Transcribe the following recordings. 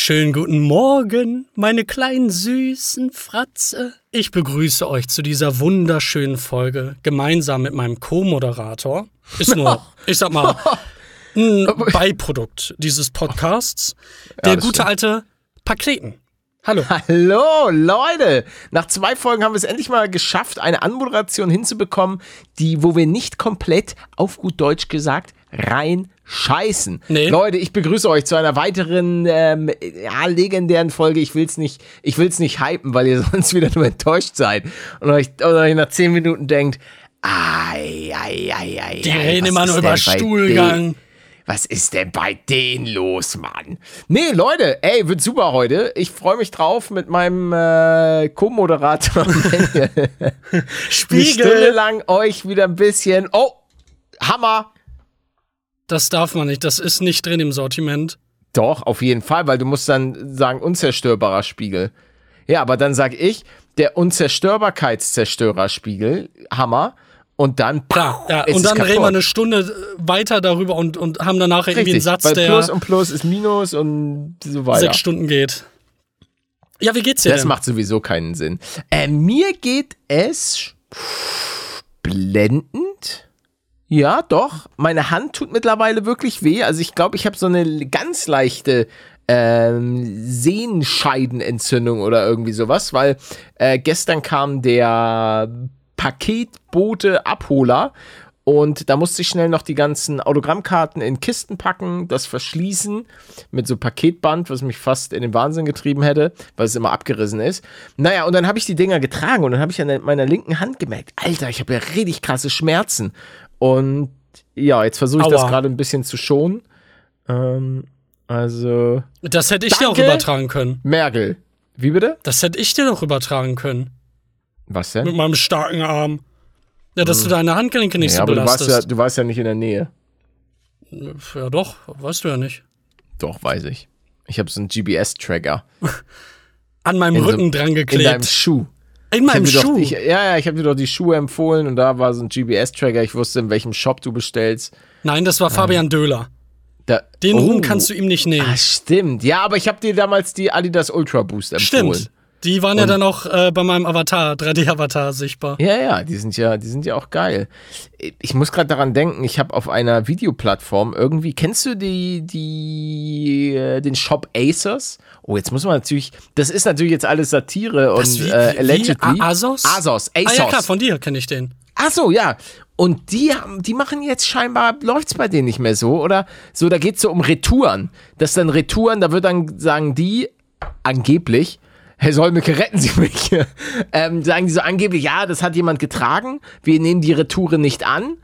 Schönen guten Morgen, meine kleinen süßen Fratze. Ich begrüße euch zu dieser wunderschönen Folge gemeinsam mit meinem Co-Moderator. Ist nur, ich sag mal, ein Beiprodukt dieses Podcasts. Der das gute stimmt. alte Pakleten. Hallo. Hallo, Leute! Nach zwei Folgen haben wir es endlich mal geschafft, eine Anmoderation hinzubekommen, die, wo wir nicht komplett, auf gut Deutsch gesagt, rein scheißen. Nee. Leute, ich begrüße euch zu einer weiteren ähm, ja, legendären Folge. Ich will's nicht, ich will's nicht hypen, weil ihr sonst wieder nur enttäuscht seid und euch, oder euch nach zehn Minuten denkt, ai, ai, ai, ai, Die reden immer nur über bei Stuhlgang. denen- was ist denn bei denen los, Mann? Nee, Leute, ey, wird super heute. Ich freue mich drauf mit meinem äh, Co-Moderator eine Stunde Spiegel. lang euch wieder ein bisschen. Oh, Hammer! Das darf man nicht. Das ist nicht drin im Sortiment. Doch, auf jeden Fall, weil du musst dann sagen, unzerstörbarer Spiegel. Ja, aber dann sag ich, der Unzerstörbarkeitszerstörerspiegel, Hammer. Und dann, ja. es Und dann reden wir eine Stunde äh, weiter darüber und, und haben danach irgendwie einen Richtig, Satz, weil der Plus und Plus ist Minus und so weiter. sechs Stunden geht. Ja, wie geht's dir Das denn? macht sowieso keinen Sinn. Äh, mir geht es blendend. Ja, doch. Meine Hand tut mittlerweile wirklich weh. Also ich glaube, ich habe so eine ganz leichte ähm, Sehenscheidenentzündung oder irgendwie sowas, weil äh, gestern kam der Paketbote-Abholer und da musste ich schnell noch die ganzen Autogrammkarten in Kisten packen, das verschließen mit so Paketband, was mich fast in den Wahnsinn getrieben hätte, weil es immer abgerissen ist. Naja, und dann habe ich die Dinger getragen und dann habe ich an meiner linken Hand gemerkt, Alter, ich habe ja richtig krasse Schmerzen. Und ja, jetzt versuche ich das Aua. gerade ein bisschen zu schonen. Ähm, also, Das hätte ich dir auch übertragen können. Merkel. Wie bitte? Das hätte ich dir doch übertragen können. Was Mit denn? meinem starken Arm. Ja, dass du deine Handgelenke nicht Ja, so aber du warst ja, belastest. du warst ja nicht in der Nähe. Ja, doch, weißt du ja nicht. Doch, weiß ich. Ich habe so einen GPS-Tracker An meinem In so- Rücken dran in deinem geklebt. Schuh. In, meinem Schuh. Doch, ich, ja, ja, ich habe dir doch die Schuhe empfohlen und da war so ein GPS-Tracker. Ich wusste, in welchem Shop du bestellst. Nein, das war Fabian Döhler. Da, Den oh. Ruhm kannst du ihm nicht nehmen. Ah, stimmt. Ja, aber ich habe dir damals die Adidas Ultra Boost empfohlen. Stimmt. Die waren ja dann auch äh, bei meinem Avatar, 3D-Avatar sichtbar. Ja, ja, die sind ja, die sind ja auch geil. Ich muss gerade daran denken, ich habe auf einer Videoplattform irgendwie, kennst du die, die, äh, den Shop Asos? Oh, jetzt muss man natürlich, das ist natürlich jetzt alles Satire und wie- äh, wie- allegedly. A- Asos? Asos, Ah Asos. ja, klar, von dir kenne ich den. Ach so, ja. Und die, haben- die machen jetzt scheinbar, läuft's bei denen nicht mehr so, oder? So, da geht's so um Retouren. Das dann Retouren, da wird dann, sagen die, angeblich, Herr Solmecke, retten Sie mich. ähm, sagen die so angeblich, ja, das hat jemand getragen, wir nehmen die Retoure nicht an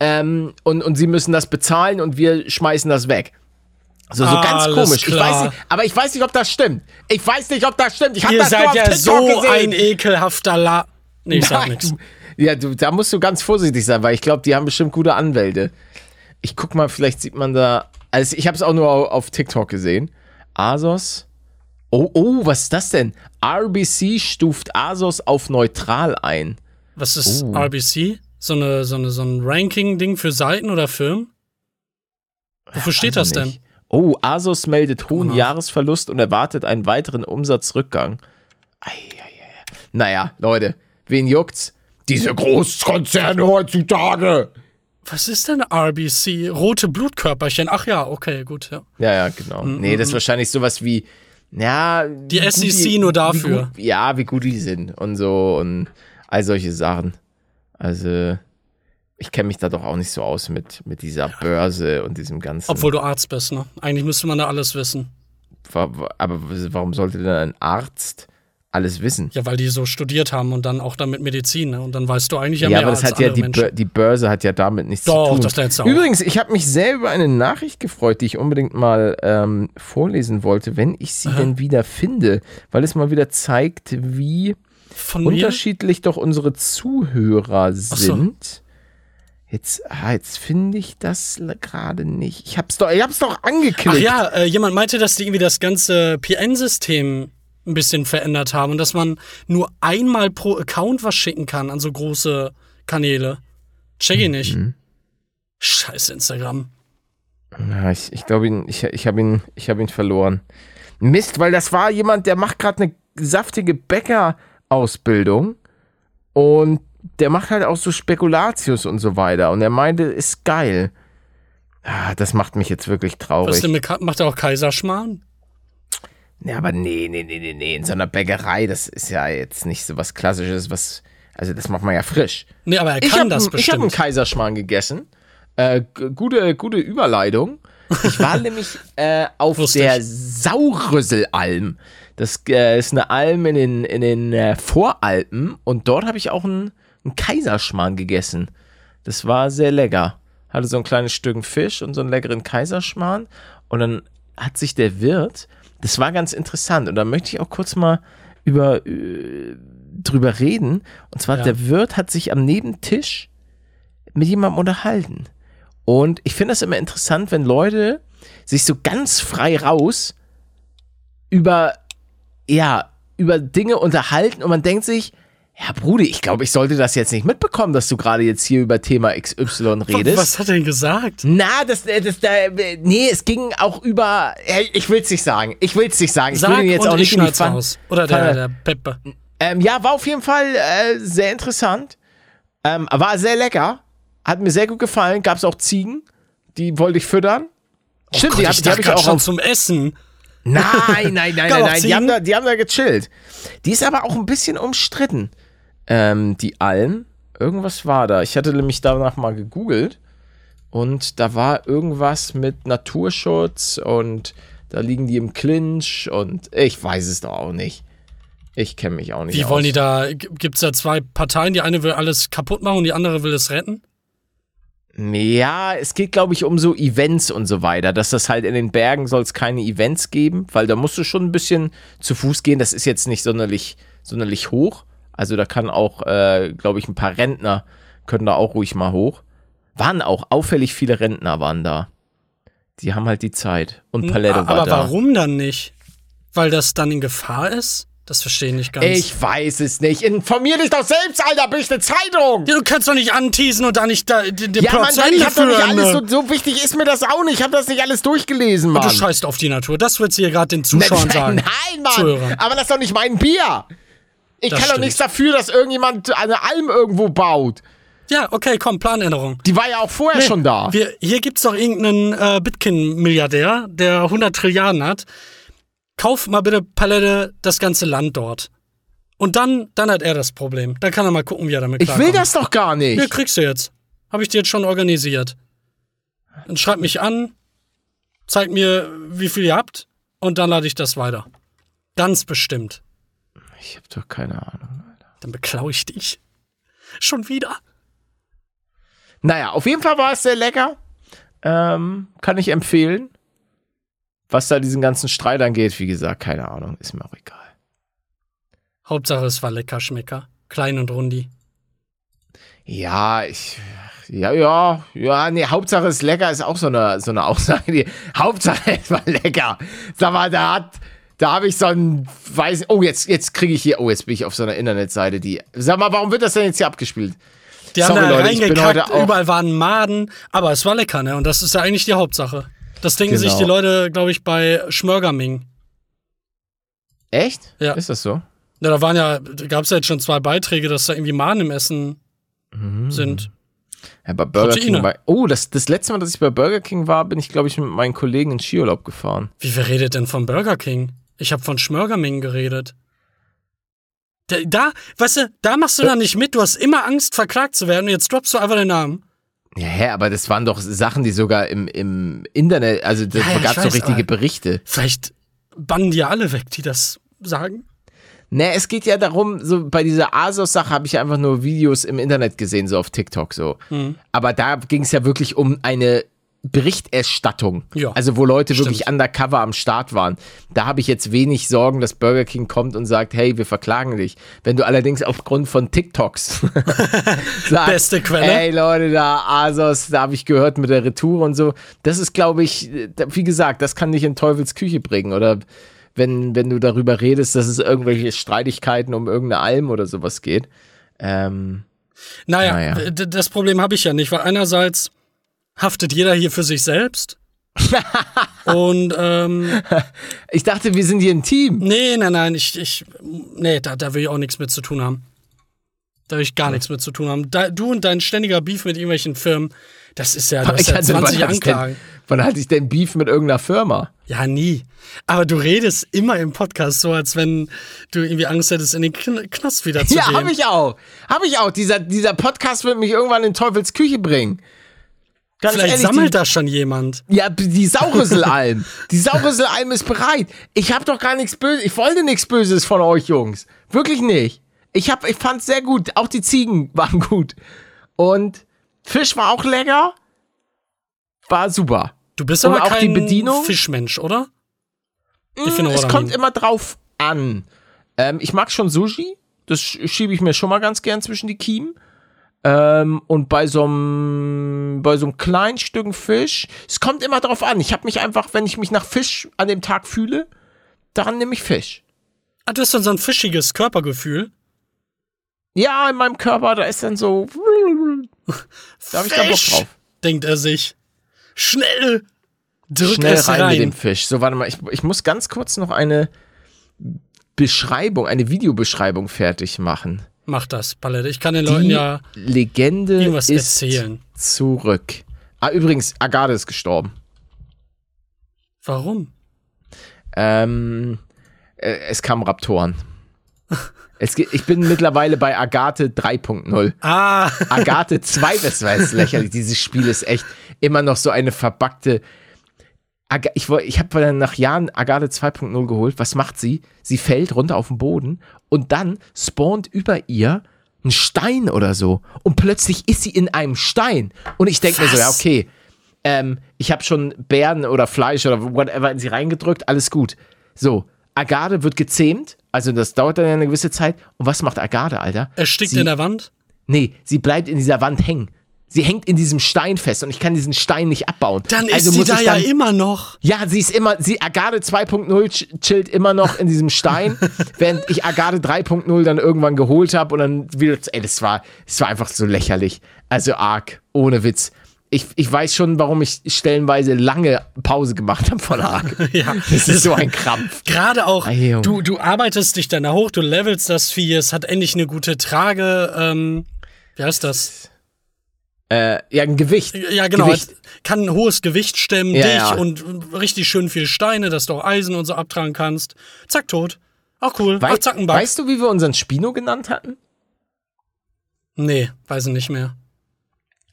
ähm, und, und Sie müssen das bezahlen und wir schmeißen das weg. So, so ganz Alles komisch. Ich weiß nicht, aber ich weiß nicht, ob das stimmt. Ich weiß nicht, ob das stimmt. Ich habe Ihr das nur seid auf ja so gesehen. ein ekelhafter La. Nee, ich sag nichts. Ja, du, da musst du ganz vorsichtig sein, weil ich glaube, die haben bestimmt gute Anwälte. Ich guck mal, vielleicht sieht man da. Also ich habe es auch nur au- auf TikTok gesehen. Asos. Oh, oh, was ist das denn? RBC stuft Asos auf neutral ein. Was ist Oh. RBC? So, eine, so, eine, so ein Ranking-Ding für Seiten oder Firmen? Wofür steht das ich denn? nicht. Oh, Asos meldet hohen nach. Jahresverlust und erwartet einen weiteren Umsatzrückgang. Ei, ei, ei. Naja, Leute, wen juckt's? Diese Großkonzerne heutzutage. Was ist denn RBC? Rote Blutkörperchen. Ach ja, okay, gut, ja. Ja, ja, genau. Nee, das ist wahrscheinlich sowas wie, ja. Die SEC nur dafür. Wie gut, ja, wie gut die sind und so und all solche Sachen. Also, ich kenne mich da doch auch nicht so aus mit, mit dieser Börse und diesem ganzen. Obwohl du Arzt bist, ne? Eigentlich müsste man da alles wissen. Aber warum sollte denn ein Arzt alles wissen? Ja, weil die so studiert haben und dann auch damit Medizin, ne? Und dann weißt du eigentlich ja, Ja, mehr aber das als hat ja die. Bör die Börse hat ja damit nichts Doch, zu tun. das letzte auch. Übrigens, ich habe mich sehr über eine Nachricht gefreut, die ich unbedingt mal ähm, vorlesen wollte, wenn ich sie denn wieder finde, weil es mal wieder zeigt, wie Von mir? unterschiedlich doch unsere Zuhörer so. sind. Jetzt, ah, jetzt finde ich das gerade nicht. Ich hab's doch, ich hab's doch angeklickt. Ach ja, äh, jemand meinte, dass die irgendwie das ganze PN-System ein bisschen verändert haben und dass man nur einmal pro Account was schicken kann an so große Kanäle. Check ich nicht. Mhm. Scheiße Instagram. Ja, ich ich glaube, ihn, ich, ich habe ihn, ich hab ihn verloren. Mist, weil das war jemand, der macht gerade eine saftige Bäckerausbildung und der macht halt auch so Spekulatius und so weiter. Und er meinte, ist geil. Ah, das macht mich jetzt wirklich Was traurig. denn mit, macht er auch Kaiserschmarrn? Ja, aber nee, nee, nee, nee, nee. In so einer Bäckerei, das ist ja jetzt nicht so was Klassisches, was. Also, das macht man ja frisch. Nee, aber er Ich kann habe das ich hab einen bestimmt. Kaiserschmarrn gegessen. Äh, gute, gute Überleitung. Ich war nämlich äh, auf Wusste der ich. Saurrüsselalm. Das äh, ist eine Alm in den, in den äh, Voralpen und dort habe ich auch einen, einen Kaiserschmarrn gegessen. Das war sehr lecker. Hatte so ein kleines Stück Fisch und so einen leckeren Kaiserschmarrn. Und dann hat sich der Wirt, das war ganz interessant. Und da möchte ich auch kurz mal über, äh, drüber reden. Und zwar, Ja. der Wirt hat sich am Nebentisch mit jemandem unterhalten. Und ich finde das immer interessant, wenn Leute sich so ganz frei raus über, ja, über Dinge unterhalten und man denkt sich, ja, Brudi, ich glaube, ich sollte das jetzt nicht mitbekommen, dass du gerade jetzt hier über Thema XY redest. Was hat er denn gesagt? Na, das, äh, das, da, nee, es ging auch über, ich will's nicht sagen, ich will's nicht sagen, ich Sag will ihn jetzt auch ich nicht in die Pfanne. aus. Oder der, der Peppe. Ähm, ja, war auf jeden Fall äh, sehr interessant. Ähm, war sehr lecker. Hat mir sehr gut gefallen. Gab es auch Ziegen. Die wollte ich füttern. Stimmt, Gott, die, hab, ich die habe ich auch schon auf. zum Essen. Nein, nein, nein, nein, nein. Die haben, da, die haben da gechillt. Die ist aber auch ein bisschen umstritten. Ähm, die Alm. Irgendwas war da. Ich hatte nämlich danach mal gegoogelt. Und da war irgendwas mit Naturschutz und da liegen die im Clinch und ich weiß es doch auch nicht. Ich kenne mich auch nicht Wie aus. wollen die da? Gibt es da zwei Parteien? Die eine will alles kaputt machen und die andere will es retten? Ja, es geht, glaube ich, um so Events und so weiter. Dass das halt in den Bergen soll es keine Events geben, weil da musst du schon ein bisschen zu Fuß gehen. Das ist jetzt nicht sonderlich, sonderlich hoch. Also da kann auch, äh, glaube ich, ein paar Rentner können da auch ruhig mal hoch. Waren auch auffällig viele Rentner waren da. Die haben halt die Zeit. Und Paletto war Aber da. warum dann nicht? Weil das dann in Gefahr ist? Das verstehe ich nicht ganz. Ich weiß es nicht. Informier dich doch selbst, Alter. Bin ich eine Zeitung? Ja, du kannst doch nicht anteasen und da nicht da, den, den Ja, Plot Mann, zu Mann, Ende ich hab doch nicht alles, ne? so, so wichtig ist mir das auch nicht. Ich habe das nicht alles durchgelesen, Mann. Du scheißt auf die Natur. Das willst du hier gerade den Zuschauern sagen. Nein, Mann. Zuhörern. Aber das ist doch nicht mein Bier. Ich Das kann doch nichts dafür, dass irgendjemand eine Alm irgendwo baut. Ja, okay, komm, Planänderung. Die war ja auch vorher schon da. Wir, hier gibt's doch irgendeinen äh, Bitcoin-Milliardär, der 100 Trilliarden hat. Kauf mal bitte Palette das ganze Land dort. Und dann, dann hat er das Problem. Dann kann er mal gucken, wie er damit Ich klarkommt. will das doch gar nicht. Ja, kriegst du jetzt. Habe ich dir jetzt schon organisiert. Dann schreib mich an, zeig mir, wie viel ihr habt und dann lade ich das weiter. Ganz bestimmt. Ich hab doch keine Ahnung. Dann beklau ich dich. Schon wieder. Naja, auf jeden Fall war es sehr lecker. Ähm, kann ich empfehlen. Was da diesen ganzen Streit angeht, wie gesagt, keine Ahnung, ist mir auch egal. Hauptsache, es war lecker, Schmecker. Klein und rundi. Ja, ich. Ja, ja, ja, nee, Hauptsache ist lecker, ist auch so eine, so eine Aussage. Die, Hauptsache es war lecker. Sag mal, da hat, da habe ich so ein, weiß, oh, jetzt, jetzt kriege ich hier, oh, jetzt bin ich auf so einer Internetseite, die, sag mal, warum wird das denn jetzt hier abgespielt? Die haben Sorry, da Leute, ich bin reingekackt, überall waren Maden, aber es war lecker, ne? Und das ist ja eigentlich die Hauptsache. Das denken sich Genau. die Leute, glaube ich, bei Schmörgerming. Echt? Ja. Ist das so? Ja, da waren ja, gab es ja jetzt schon zwei Beiträge, dass da irgendwie Maden im Essen Mhm. sind. Ja, bei Burger Proteine. King war, oh, das, das letzte Mal, dass ich bei Burger King war, bin ich, glaube ich, mit meinen Kollegen in Skiurlaub gefahren. Wie wer redet denn von Burger King? Ich habe von Schmörgerming geredet. Da, da, weißt du, da machst du dann nicht mit. Du hast immer Angst, verklagt zu werden. Und jetzt droppst du einfach den Namen. Ja, hä, aber das waren doch Sachen, die sogar im, im Internet, also da Ja, gab es so richtige Berichte. Vielleicht bannen die ja alle weg, die das sagen. Ne, es geht ja darum, so bei dieser Asos-Sache habe ich einfach nur Videos im Internet gesehen, so auf TikTok so. Mhm. Aber da ging es ja wirklich um eine Berichterstattung. Ja, also wo Leute stimmt. wirklich undercover am Start waren. Da habe ich jetzt wenig Sorgen, dass Burger King kommt und sagt, hey, wir verklagen dich. Wenn du allerdings aufgrund von TikToks sagst, Beste Quelle. hey Leute, da Asos, da habe ich gehört mit der Retour und so. Das ist, glaube ich, wie gesagt, das kann dich in Teufels Küche bringen. Oder wenn, wenn du darüber redest, dass es irgendwelche Streitigkeiten um irgendeine Alm oder sowas geht. Ähm, Naja, Naja. das Problem habe ich ja nicht, weil einerseits haftet jeder hier für sich selbst Und ähm, Ich dachte, wir sind hier ein Team. nee, nein, nein, ich, ich nee, da, da will ich auch nichts mit zu tun haben. Da will ich gar nichts mit zu tun haben. Da, du und dein ständiger Beef mit irgendwelchen Firmen, das ist ja, das ist ja hatte- 20 wann ich denn- Anklagen. Wann hatte ich denn Beef mit irgendeiner Firma? Ja, nie. Aber du redest immer im Podcast so, als wenn du irgendwie Angst hättest, in den Kn Knast wieder zu Ja, gehen. habe ich auch. Habe ich auch. Dieser, dieser Podcast wird mich irgendwann in Teufels Küche bringen. Ganz Vielleicht ehrlich, sammelt die, da schon jemand. Ja, die Saurüsselalm. die Saurüsselalm ist bereit. Ich habe doch gar nichts Böses. Ich wollte nichts Böses von euch, Jungs. Wirklich nicht. Ich, hab, ich fand's sehr gut. Auch die Ziegen waren gut. Und Fisch war auch lecker. War super. Du bist Und aber auch die kein Bedienung? Fischmensch, oder? Ich finde Es kommt immer drauf an. Ähm, ich mag schon Sushi. Das sch- schiebe ich mir schon mal ganz gern zwischen die Kiemen. Ähm, und bei so einem bei so einem kleinen Stück Fisch, es kommt immer drauf an. Ich habe mich einfach, wenn ich mich nach Fisch an dem Tag fühle, dann nehme ich Fisch. Ah, du hast dann so ein fischiges Körpergefühl. Ja, in meinem Körper, da ist dann so. Da habe ich da Bock drauf. denkt er sich. Schnell! Drück Schnell es rein, rein. mit dem Fisch. So, warte mal, ich, ich muss ganz kurz noch eine Beschreibung, eine Videobeschreibung fertig machen. Mach das, Palette. Ich kann den Leuten Die ja Legende irgendwas ist erzählen. zurück. Ah, übrigens, Agathe ist gestorben. Warum? Ähm, äh, es kamen Raptoren. es, ich bin mittlerweile bei Agathe 3.0. Ah, Agathe 2, das war jetzt lächerlich. Dieses Spiel ist echt immer noch so eine verbackte. Aga ich ich habe dann nach Jahren Agathe 2.0 geholt. Was macht sie? Sie fällt runter auf den Boden und dann spawnt über ihr ein Stein oder so. Und plötzlich ist sie in einem Stein. Und ich denke mir so, ja, okay. Ähm, ich habe schon Bären oder Fleisch oder whatever in sie reingedrückt, alles gut. So, Agathe wird gezähmt, also das dauert dann eine gewisse Zeit. Und was macht Agathe, Alter? erstickt Sie- in der Wand. Nee, sie bleibt in dieser Wand hängen. Sie hängt in diesem Stein fest und ich kann diesen Stein nicht abbauen. Dann ist also sie muss da ich ja dann, immer noch. Ja, sie ist immer, sie Agathe 2.0 ch- chillt immer noch in diesem Stein, während ich Agathe 3.0 dann irgendwann geholt habe und dann wieder, ey, das war, das war einfach so lächerlich. Also arg, ohne Witz. Ich, ich weiß schon, warum ich stellenweise lange Pause gemacht habe von Ark. Ja. Das ist so ein Krampf. Gerade auch, Junge. du, du arbeitest dich dann da hoch, du levelst das Vieh, es hat endlich eine gute Trage, ähm, wie heißt das? Äh, ja, ein Gewicht. Ja, genau. Gewicht. Kann ein hohes Gewicht stemmen, Ja, dich ja. und richtig schön viele Steine, dass du auch Eisen und so abtragen kannst. Zack, tot. Auch cool. Wei Ach, zack, ein Bug. weißt du, wie wir unseren Spino genannt hatten? Nee, weiß ich nicht mehr.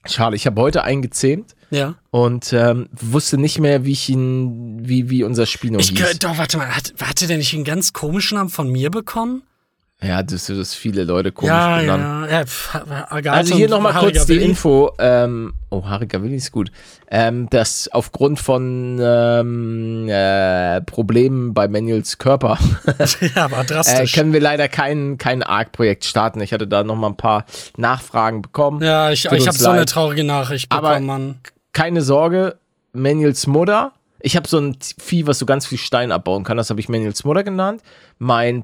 Schade, ich habe heute einen gezähmt. Ja. und ähm, wusste nicht mehr, wie ich ihn, wie, wie unser Spino Ich, hieß. doch, warte mal, hat, hatte der nicht einen ganz komischen Namen von mir bekommen? Ja, das das viele Leute komisch ja, benannt. ja, ja. pf, Agathe Also hier nochmal kurz die Willi. Info. Ähm, oh, Harika Willi ist gut. Ähm, dass aufgrund von ähm, äh, Problemen bei Manuels Körper ja, war äh, drastisch. können wir leider kein, kein ARC-Projekt starten. Ich hatte da nochmal ein paar Nachfragen bekommen. ja, ich, Tut ich habe so eine traurige Nachricht Aber- bekommen, Mann. Keine Sorge, Manuels Mutter. Ich habe so ein Vieh, was so ganz viel Stein abbauen kann. Das habe ich Manuels Mutter genannt. Mein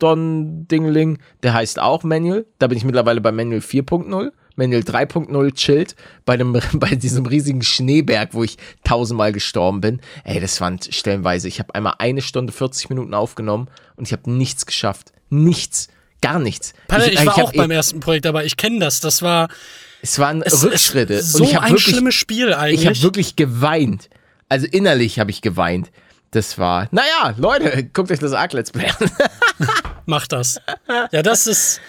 Pterodon-Dingling, der heißt auch Manuel. Da bin ich mittlerweile bei Manuel 4.0. Manuel 3.0 chillt bei, dem, bei diesem riesigen Schneeberg, wo ich tausendmal gestorben bin. Ey, das waren stellenweise. Ich habe einmal eine Stunde 40 Minuten aufgenommen und ich habe nichts geschafft. Nichts. Gar nichts. Palle, ich, war hab auch beim ersten Projekt, aber ich kenne das. Das war Es waren es, Rückschritte. Es, so und ich ein wirklich schlimmes Spiel eigentlich. Ich habe wirklich geweint. Also innerlich habe ich geweint. Das war, naja, Leute, guckt euch das Arc Let's Play an. Mach das. Ja, das ist.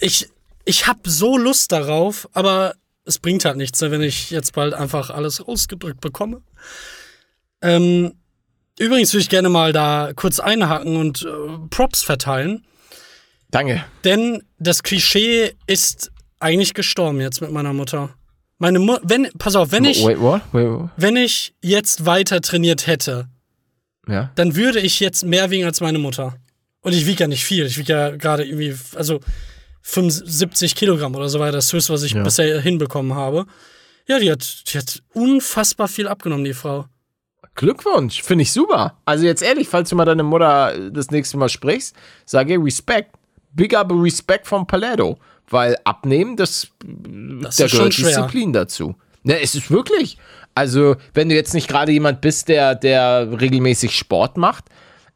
Ich, ich habe so Lust darauf, aber es bringt halt nichts, ne, wenn ich jetzt bald einfach alles ausgedrückt bekomme. Ähm, übrigens würde ich gerne mal da kurz einhaken und äh, Props verteilen, Danke. denn das Klischee ist eigentlich gestorben jetzt mit meiner Mutter. Meine Mutter, wenn, pass auf, wenn ich, Wait, what? Wait, what? wenn ich jetzt weiter trainiert hätte, Ja. dann würde ich jetzt mehr wiegen als meine Mutter. Und ich wiege ja nicht viel. Ich wiege ja gerade irgendwie, also 75 Kilogramm oder so weiter, das höchste, was ich Ja. bisher hinbekommen habe. Ja, die hat, die hat unfassbar viel abgenommen, die Frau. Glückwunsch, finde ich super. Also jetzt ehrlich, falls du mal deine Mutter das nächste Mal sprichst, sage Respekt. Big up Respekt vom Paletto. Weil abnehmen, das, Das da gehört. Disziplin dazu. Ne, es ist wirklich. Also, wenn du jetzt nicht gerade jemand bist, der, der regelmäßig Sport macht,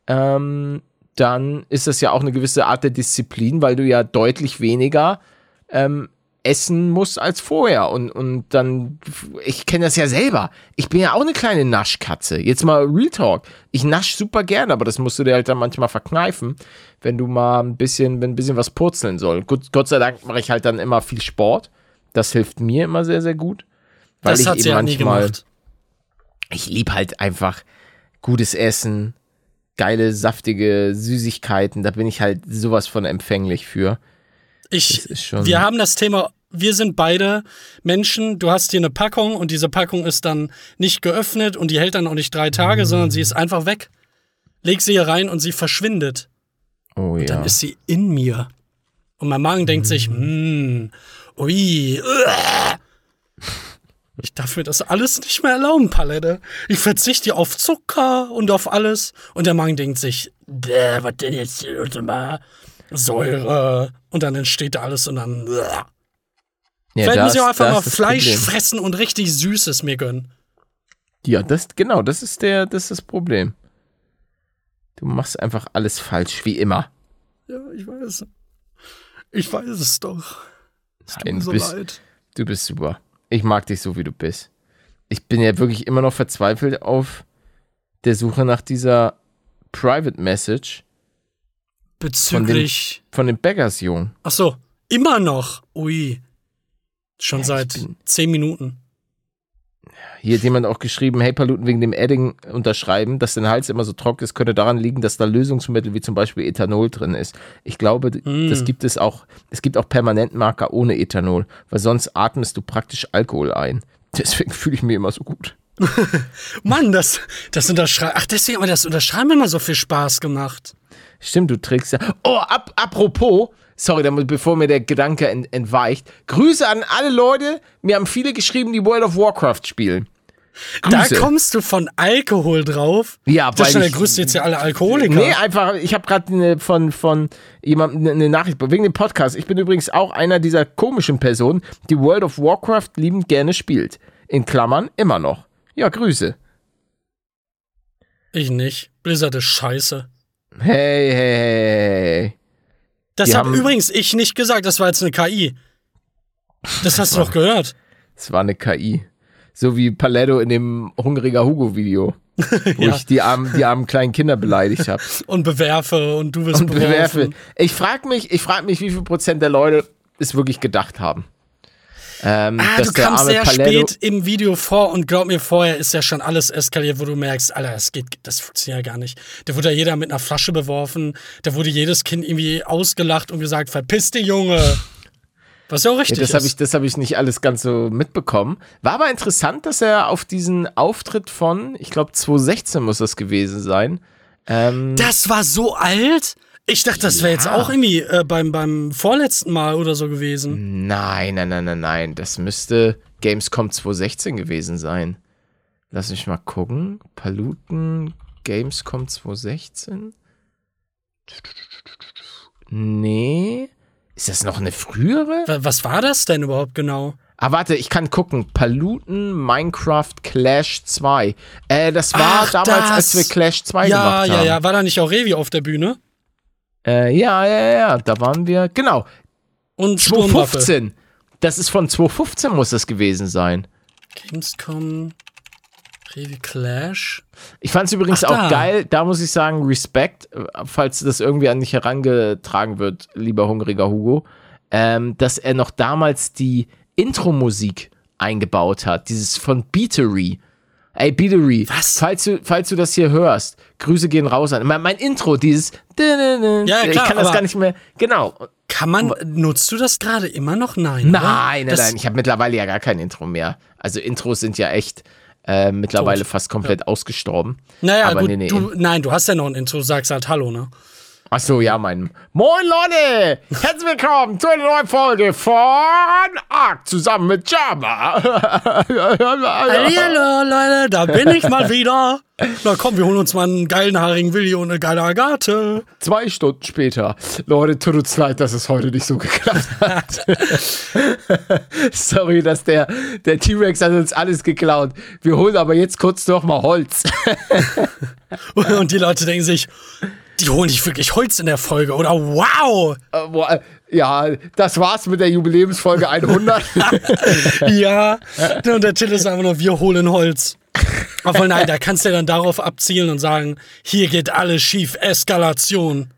ähm, dann ist das ja auch eine gewisse Art der Disziplin, weil du ja deutlich weniger ähm, essen musst als vorher. Und, und dann, ich kenne das ja selber. Ich bin ja auch eine kleine Naschkatze. Jetzt mal Real Talk. Ich nasch super gerne, aber das musst du dir halt dann manchmal verkneifen, wenn du mal ein bisschen, wenn ein bisschen was purzeln soll. Gut, Gott sei Dank mache ich halt dann immer viel Sport. Das hilft mir immer sehr, sehr gut. Weil das ich hat eben sie ja nie manchmal, gemacht. ich liebe halt einfach gutes Essen, geile, saftige Süßigkeiten. Da bin ich halt sowas von empfänglich für. Ich, wir haben das Thema, wir sind beide Menschen, du hast hier eine Packung und diese Packung ist dann nicht geöffnet und die hält dann auch nicht drei Tage, sondern sie ist einfach weg. Leg sie hier rein und sie verschwindet. Oh ja. Dann ist sie in mir. Und mein Magen denkt sich, hm, ui, uah. Ich darf mir das alles nicht mehr erlauben, Palette. Ich verzichte auf Zucker und auf alles. Und der Magen denkt sich, was denn jetzt hier mal? Säure. Und dann entsteht da alles und dann. ja, Vielleicht muss ich auch einfach mal Fleisch Problem. fressen und richtig Süßes mir gönnen. Ja, das, genau, das ist der, das ist das Problem. Du machst einfach alles falsch, wie immer. Ja, ich weiß. Ich weiß es doch. Es tut Nein, mir du so bist- leid. Du bist super. Ich mag dich so, wie du bist. Ich bin ja wirklich immer noch verzweifelt auf der Suche nach dieser Private Message Bezüglich. von dem Bäckersjungen. Ach so, immer noch. Ui. Schon Ja, seit zehn Minuten. Hier hat jemand auch geschrieben, hey Paluten, wegen dem Edding unterschreiben, dass dein Hals immer so trocken ist, könnte daran liegen, dass da Lösungsmittel wie zum Beispiel Ethanol drin ist. Ich glaube, Mm. das gibt es auch, es gibt auch Permanentmarker ohne Ethanol, weil sonst atmest du praktisch Alkohol ein. Deswegen fühle ich mich immer so gut. Mann, das, das Unterschreiben. Ach, deswegen hat mir das Unterschreiben immer so viel Spaß gemacht. Stimmt, du trägst ja. Oh, ab, apropos, sorry, bevor mir der Gedanke ent, entweicht. Grüße an alle Leute. Mir haben viele geschrieben, die World of Warcraft spielen. Grüße. Da kommst du von Alkohol drauf. Ja, das ist weil schon der grüßt jetzt ja alle Alkoholiker. Nee, einfach, ich habe gerade eine, von, von jemandem eine Nachricht wegen dem Podcast. Ich bin übrigens auch einer dieser komischen Personen, die World of Warcraft liebend gerne spielt. In Klammern immer noch. Ja, Grüße. Ich nicht. Blizzard ist scheiße. Hey, hey, hey, hey. Das habe übrigens ich nicht gesagt, das war jetzt eine KI. Das hast du doch gehört. Es war eine KI. So wie Paletto in dem Hungriger Hugo-Video, wo Ja. ich die armen, die armen kleinen Kinder beleidigt habe. Und bewerfe und du wirst und bewerfe. Ich frage mich, ich frage mich, wie viel Prozent der Leute es wirklich gedacht haben. Ähm, Ah, du kamst sehr Paletto, spät im Video vor und glaub mir, vorher ist ja schon alles eskaliert, wo du merkst, Alter, das geht, das funktioniert ja gar nicht. Da wurde ja jeder mit einer Flasche beworfen, da wurde jedes Kind irgendwie ausgelacht und gesagt, verpiss dich, Junge. Was ja auch Ja, richtig das habe ist. ich, das hab ich nicht alles ganz so mitbekommen. War aber interessant, dass er auf diesen Auftritt von, ich glaube 2016 muss das gewesen sein. Ähm, das war so alt? Ich dachte, das wäre jetzt Ja. auch irgendwie äh, beim, beim vorletzten Mal oder so gewesen. nein, nein, nein, nein, nein. Das müsste Gamescom 2016 gewesen sein. Lass mich mal gucken. Paluten, Gamescom 2016? Nee. Ist das noch eine frühere? Wa- Was war das denn überhaupt genau? Ah, warte, ich kann gucken. Paluten Minecraft Clash 2. Äh, das war Ach, damals, als das. wir Clash 2 Ja, gemacht ja, haben. ja. War da nicht auch Revi auf der Bühne? Äh, ja, ja, ja, da waren wir. Genau. Und Sturmwaffe. 2015. Das ist von 2015 muss das gewesen sein. Gamescom, Revi Clash. Ich fand es übrigens Ach, auch da. geil. Da muss ich sagen, Respekt, äh, falls das irgendwie an dich herangetragen wird, lieber hungriger Hugo, ähm, dass er noch damals die Intro-Musik eingebaut hat. Dieses von Beatery. Ey, Beatery, Was? Falls du, falls du das hier hörst, Grüße gehen raus an. Mein, mein Intro, dieses. ja, ich klar, kann das gar nicht mehr. Genau. Kann man, nutzt du das gerade immer noch? Nein. Nein, nein, nein. Ich habe mittlerweile ja gar kein Intro mehr. Also Intros sind ja echt äh, mittlerweile Tot. fast komplett ausgestorben. Naja, aber gut, nee, nee. Du, nein, du hast ja noch ein Intro, sagst halt Hallo, ne? Ach so, ja, mein. Moin Leute! Herzlich willkommen zu einer neuen Folge von Ark zusammen mit Jama. Hallo Leute, da bin ich mal wieder. Na komm, wir holen uns mal einen geilen haarigen Willi und eine geile Agathe. Zwei Stunden später. Leute, tut uns leid, dass es heute nicht so geklappt hat. Sorry, dass der, der T-Rex hat uns alles geklaut. Wir holen aber jetzt kurz noch mal Holz. Und die Leute denken sich, die holen nicht wirklich Holz in der Folge, oder? Wow! Äh, boah, Ja, das war's mit der Jubiläumsfolge 100. Ja, und der Titel ist einfach nur, wir holen Holz. Aber nein, da kannst du ja dann darauf abzielen und sagen, hier geht alles schief, Eskalation.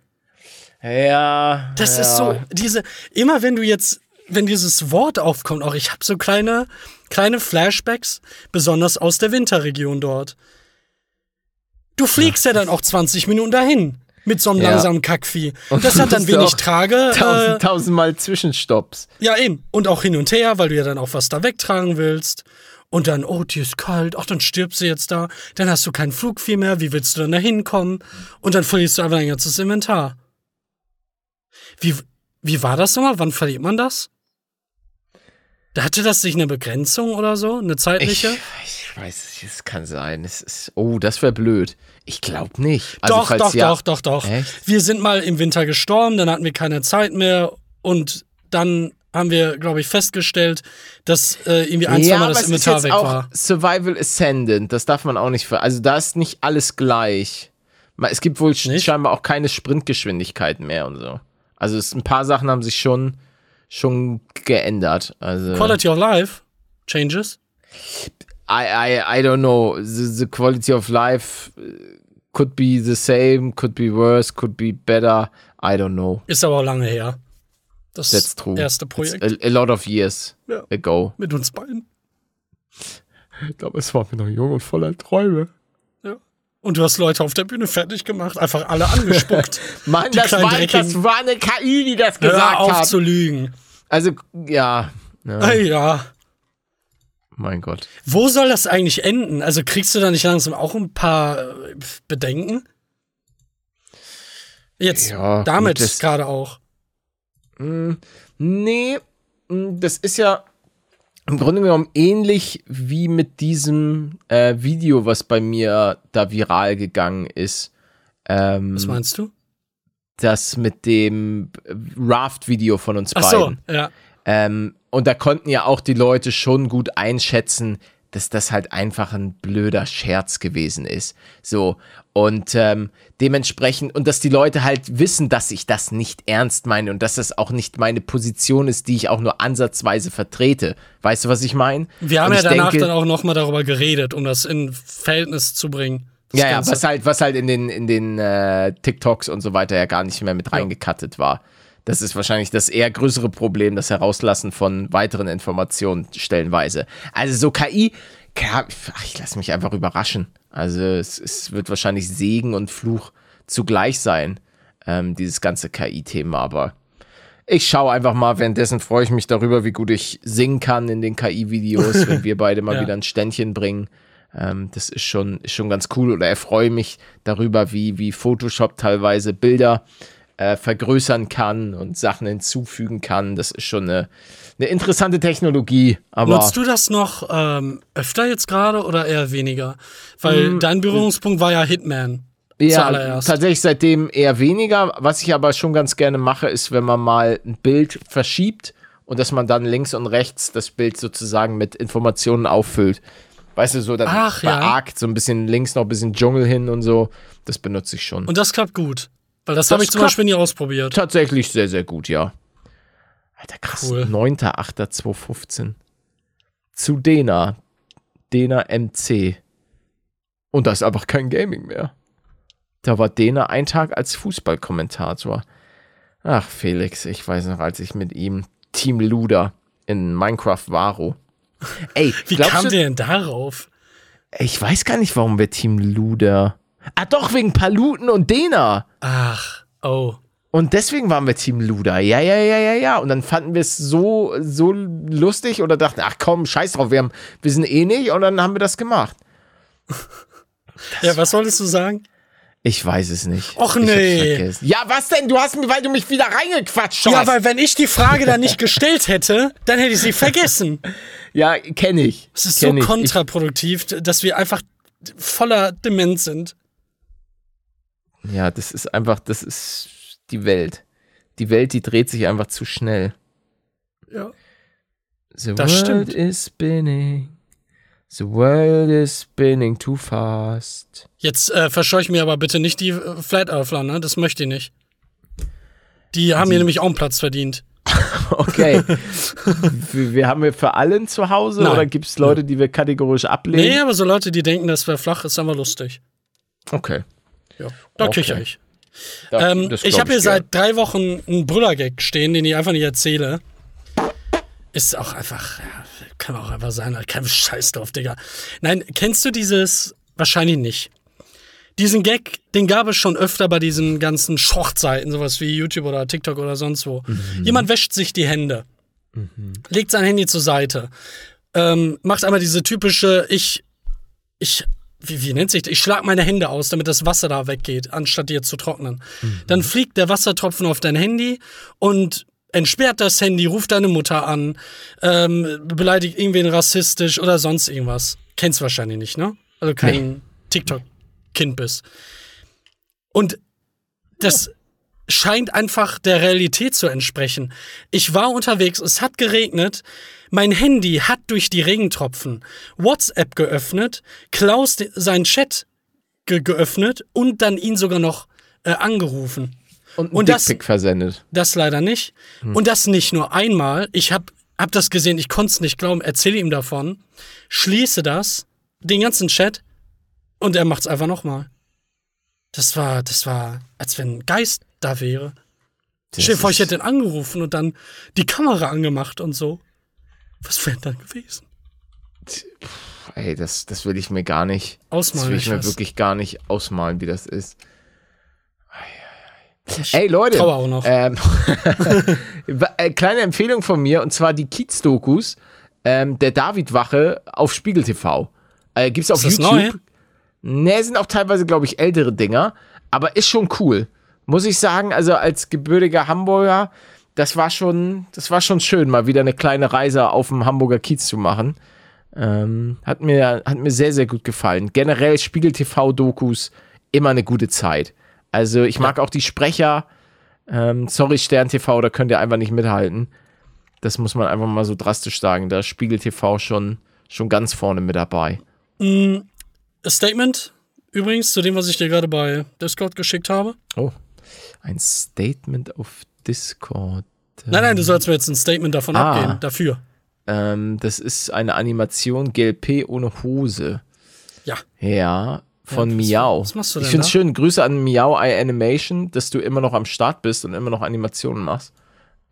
ja. Das ja. ist so, diese, immer wenn du jetzt, wenn dieses Wort aufkommt, auch ich habe so kleine, kleine Flashbacks, besonders aus der Winterregion dort. Du fliegst ja, dann auch 20 Minuten dahin mit so einem Ja. langsamen Kackvieh. Und Das hat dann wenig Trage. Tausend, Äh, tausendmal Zwischenstopps. ja, eben. Und auch hin und her, weil du ja dann auch was da wegtragen willst. Und dann, oh, die ist kalt, ach, dann stirbst du jetzt da. Dann hast du kein Flugvieh mehr, wie willst du dann da hinkommen? Und dann verlierst du einfach dein ganzes Inventar. Wie, wie war das nochmal? Wann verliert man das? Da hatte das sich eine Begrenzung oder so? Eine Ich, zeitliche? ich weiß es, es kann sein. Es ist, oh, das wäre blöd. Ich glaube nicht. Also, doch, doch, ja, doch, doch, doch. Echt? Wir sind mal im Winter gestorben, dann hatten wir keine Zeit mehr und dann haben wir, glaube ich, festgestellt, dass äh, irgendwie ein, zwei Ja, Mal aber das Inventar weg auch war. Survival Ascendant. Das darf man auch nicht ver. Also da ist nicht alles gleich. Es gibt wohl Nicht? scheinbar auch keine Sprintgeschwindigkeiten mehr und so. Also es, ein paar Sachen haben sich schon schon geändert. Also Quality of Life changes. I, I, I don't know. The, the quality of life uh, could be the same, could be worse, could be better. I don't know. Ist aber auch lange her. Das That's true. erste It's Projekt a, a lot of years Ja. ago. mit uns beiden. Ich glaube, es war mir noch jung und voller Träume. Ja. Und du hast Leute auf der Bühne fertig gemacht, einfach alle angespuckt. Mann, das war, das war eine KI, die das Hör gesagt auf hat. zu lügen. Also, ja. ja. Ey, ja. Mein Gott. Wo soll das eigentlich enden? Also kriegst du da nicht langsam auch ein paar äh, Bedenken? Jetzt, Ja, damit gerade auch. Nee, mm, das ist ja im Grunde genommen ähnlich wie mit diesem äh, Video, was bei mir da viral gegangen ist. Ähm, Was meinst du? das mit dem Raft-Video von uns Ach so, beiden. ja. Ähm, und da konnten ja auch die Leute schon gut einschätzen, dass das halt einfach ein blöder Scherz gewesen ist. So. Und ähm, dementsprechend, und dass die Leute halt wissen, dass ich das nicht ernst meine und dass das auch nicht meine Position ist, die ich auch nur ansatzweise vertrete. Weißt du, was ich meine? Wir haben ja danach denke- dann auch nochmal darüber geredet, um das in Verhältnis zu bringen. Ja, ja, was halt, was halt in den, in den äh, TikToks und so weiter ja gar nicht mehr mit reingekattet war. Das ist wahrscheinlich das eher größere Problem, das Herauslassen von weiteren Informationen stellenweise. Also so KI, ach, ich lasse mich einfach überraschen. Also es, es wird wahrscheinlich Segen und Fluch zugleich sein, ähm, dieses ganze KI-Thema, aber ich schaue einfach mal, währenddessen freue ich mich darüber, wie gut ich singen kann in den KI-Videos, wenn wir beide mal Ja. wieder ein Ständchen bringen. Ähm, das ist schon, ist schon ganz cool. Oder erfreue mich darüber, wie, wie Photoshop teilweise Bilder äh, vergrößern kann und Sachen hinzufügen kann. Das ist schon eine, eine interessante Technologie. Aber Nutzt du das noch ähm, öfter jetzt gerade oder eher weniger? Weil Mm, dein Berührungspunkt war ja Hitman. Ja, tatsächlich seitdem eher weniger. Was ich aber schon ganz gerne mache, ist, wenn man mal ein Bild verschiebt und dass man dann links und rechts das Bild sozusagen mit Informationen auffüllt. Weißt du, so dann Ach, ja. So ein bisschen links noch ein bisschen Dschungel hin und so. Das benutze ich schon. Und das klappt gut. Weil das, Das habe ich zum Beispiel nie ausprobiert. Tatsächlich sehr, sehr gut, ja. Alter, krass. Cool. 9.8.2015. Zu Dena. Dena MC. Und da ist einfach kein Gaming mehr. Da war Dena ein Tag als Fußballkommentator. Ach, Felix, ich weiß noch, als ich mit ihm Team Luder in Minecraft Varo. Ey, Wie kam du, der denn darauf? ich weiß gar nicht, warum wir Team Luder. Ah, doch, wegen Paluten und Dena. Ach, oh. Und deswegen waren wir Team Luda. Ja, ja, ja, ja, ja. Und dann fanden wir es so, so lustig oder dachten, ach komm, scheiß drauf, wir, haben, wir sind eh nicht. Und dann haben wir das gemacht. Ja, was wolltest du sagen? Ich weiß es nicht. Och, nee. Ja, was denn? Du hast mir, weil du mich wieder reingequatscht hast. Ja, weil wenn ich die Frage dann nicht gestellt hätte, dann hätte ich sie vergessen. ja kenne ich. Es ist so Kenn ich. kontraproduktiv, dass wir einfach voller Demenz sind. Ja, das ist einfach, das ist die Welt. Die Welt, die dreht sich einfach zu schnell. Ja. The Das world stimmt. is spinning. The world is spinning too fast. Jetzt äh, verscheuch mir aber bitte nicht die äh, Flat Earthler, ne? Das möchte ich nicht. Die haben mir nämlich auch einen Platz verdient. Okay. wir, haben wir für allen zu Hause Nein. oder gibt es Leute, die wir kategorisch ablehnen? Nee, aber so Leute, die denken, das wäre flach, ist aber lustig. Okay. Ja, da Okay. kicher ich. Da- Ähm, ich habe hier gern. seit drei Wochen einen Brüllergag stehen, den ich einfach nicht erzähle. Ist auch einfach, ja, kann auch einfach sein, kein Scheiß drauf, Digga. Nein, kennst du dieses, wahrscheinlich nicht. Diesen Gag, den gab es schon öfter bei diesen ganzen Short-Seiten, sowas wie YouTube oder TikTok oder sonst wo. Jemand wäscht sich die Hände, legt sein Handy zur Seite, ähm, macht einmal diese typische, ich, ich, wie, wie nennt sich das? Ich schlag meine Hände aus, damit das Wasser da weggeht, anstatt jetzt zu trocknen. Dann fliegt der Wassertropfen auf dein Handy und entsperrt das Handy, ruft deine Mutter an, ähm, beleidigt irgendwen rassistisch oder sonst irgendwas. Kennst wahrscheinlich nicht, ne? Also kein TikTok-Kind bist. Und das scheint einfach der Realität zu entsprechen. Ich war unterwegs, es hat geregnet, mein Handy hat durch die Regentropfen WhatsApp geöffnet, Klaus seinen Chat ge geöffnet und dann ihn sogar noch äh, angerufen. Und und das- versendet. Das leider nicht. Und das nicht nur einmal. Ich hab, hab das gesehen, ich konnte es nicht glauben, erzähle ihm davon, schließe das, den ganzen Chat und er macht's einfach nochmal. Das war, das war, als wenn ein Geist da wäre. Das Stell dir vor, ich hätte ihn angerufen und dann die Kamera angemacht und so. Was wäre dann gewesen? Ey, das, das will ich mir gar nicht. Das Ausmalen. will ich mir weiß. wirklich gar nicht ausmalen, wie das ist. Ey, Leute. traue auch noch. Ähm, äh, kleine Empfehlung von mir, und zwar die Kiez-Dokus ähm, der David-Wache auf Spiegel TV. Äh, gibt's auf Ist das YouTube. Ne, sind auch teilweise, glaube ich, ältere Dinger, aber ist schon cool. Muss ich sagen, also als gebürtiger Hamburger, das war schon, das war schon schön, mal wieder eine kleine Reise auf dem Hamburger Kiez zu machen. Ähm, hat, mir, hat mir sehr, sehr gut gefallen. Generell Spiegel TV-Dokus immer eine gute Zeit. Also ich mag auch die Sprecher. Ähm, sorry, Stern TV, da könnt ihr einfach nicht mithalten. Das muss man einfach mal so drastisch sagen. Da ist Spiegel TV schon, schon ganz vorne mit dabei. Statement übrigens zu dem, was ich dir gerade bei Discord geschickt habe. Oh, ein Statement auf Discord. Nein, nein, du sollst mir jetzt ein Statement davon Ah. abgeben. Dafür. Ähm, das ist eine Animation GLP ohne Hose. Ja. Ja, von was- Miau. was machst du ich denn finde es da? schön. Grüße an Miau Eye Animation, dass du immer noch am Start bist und immer noch Animationen machst.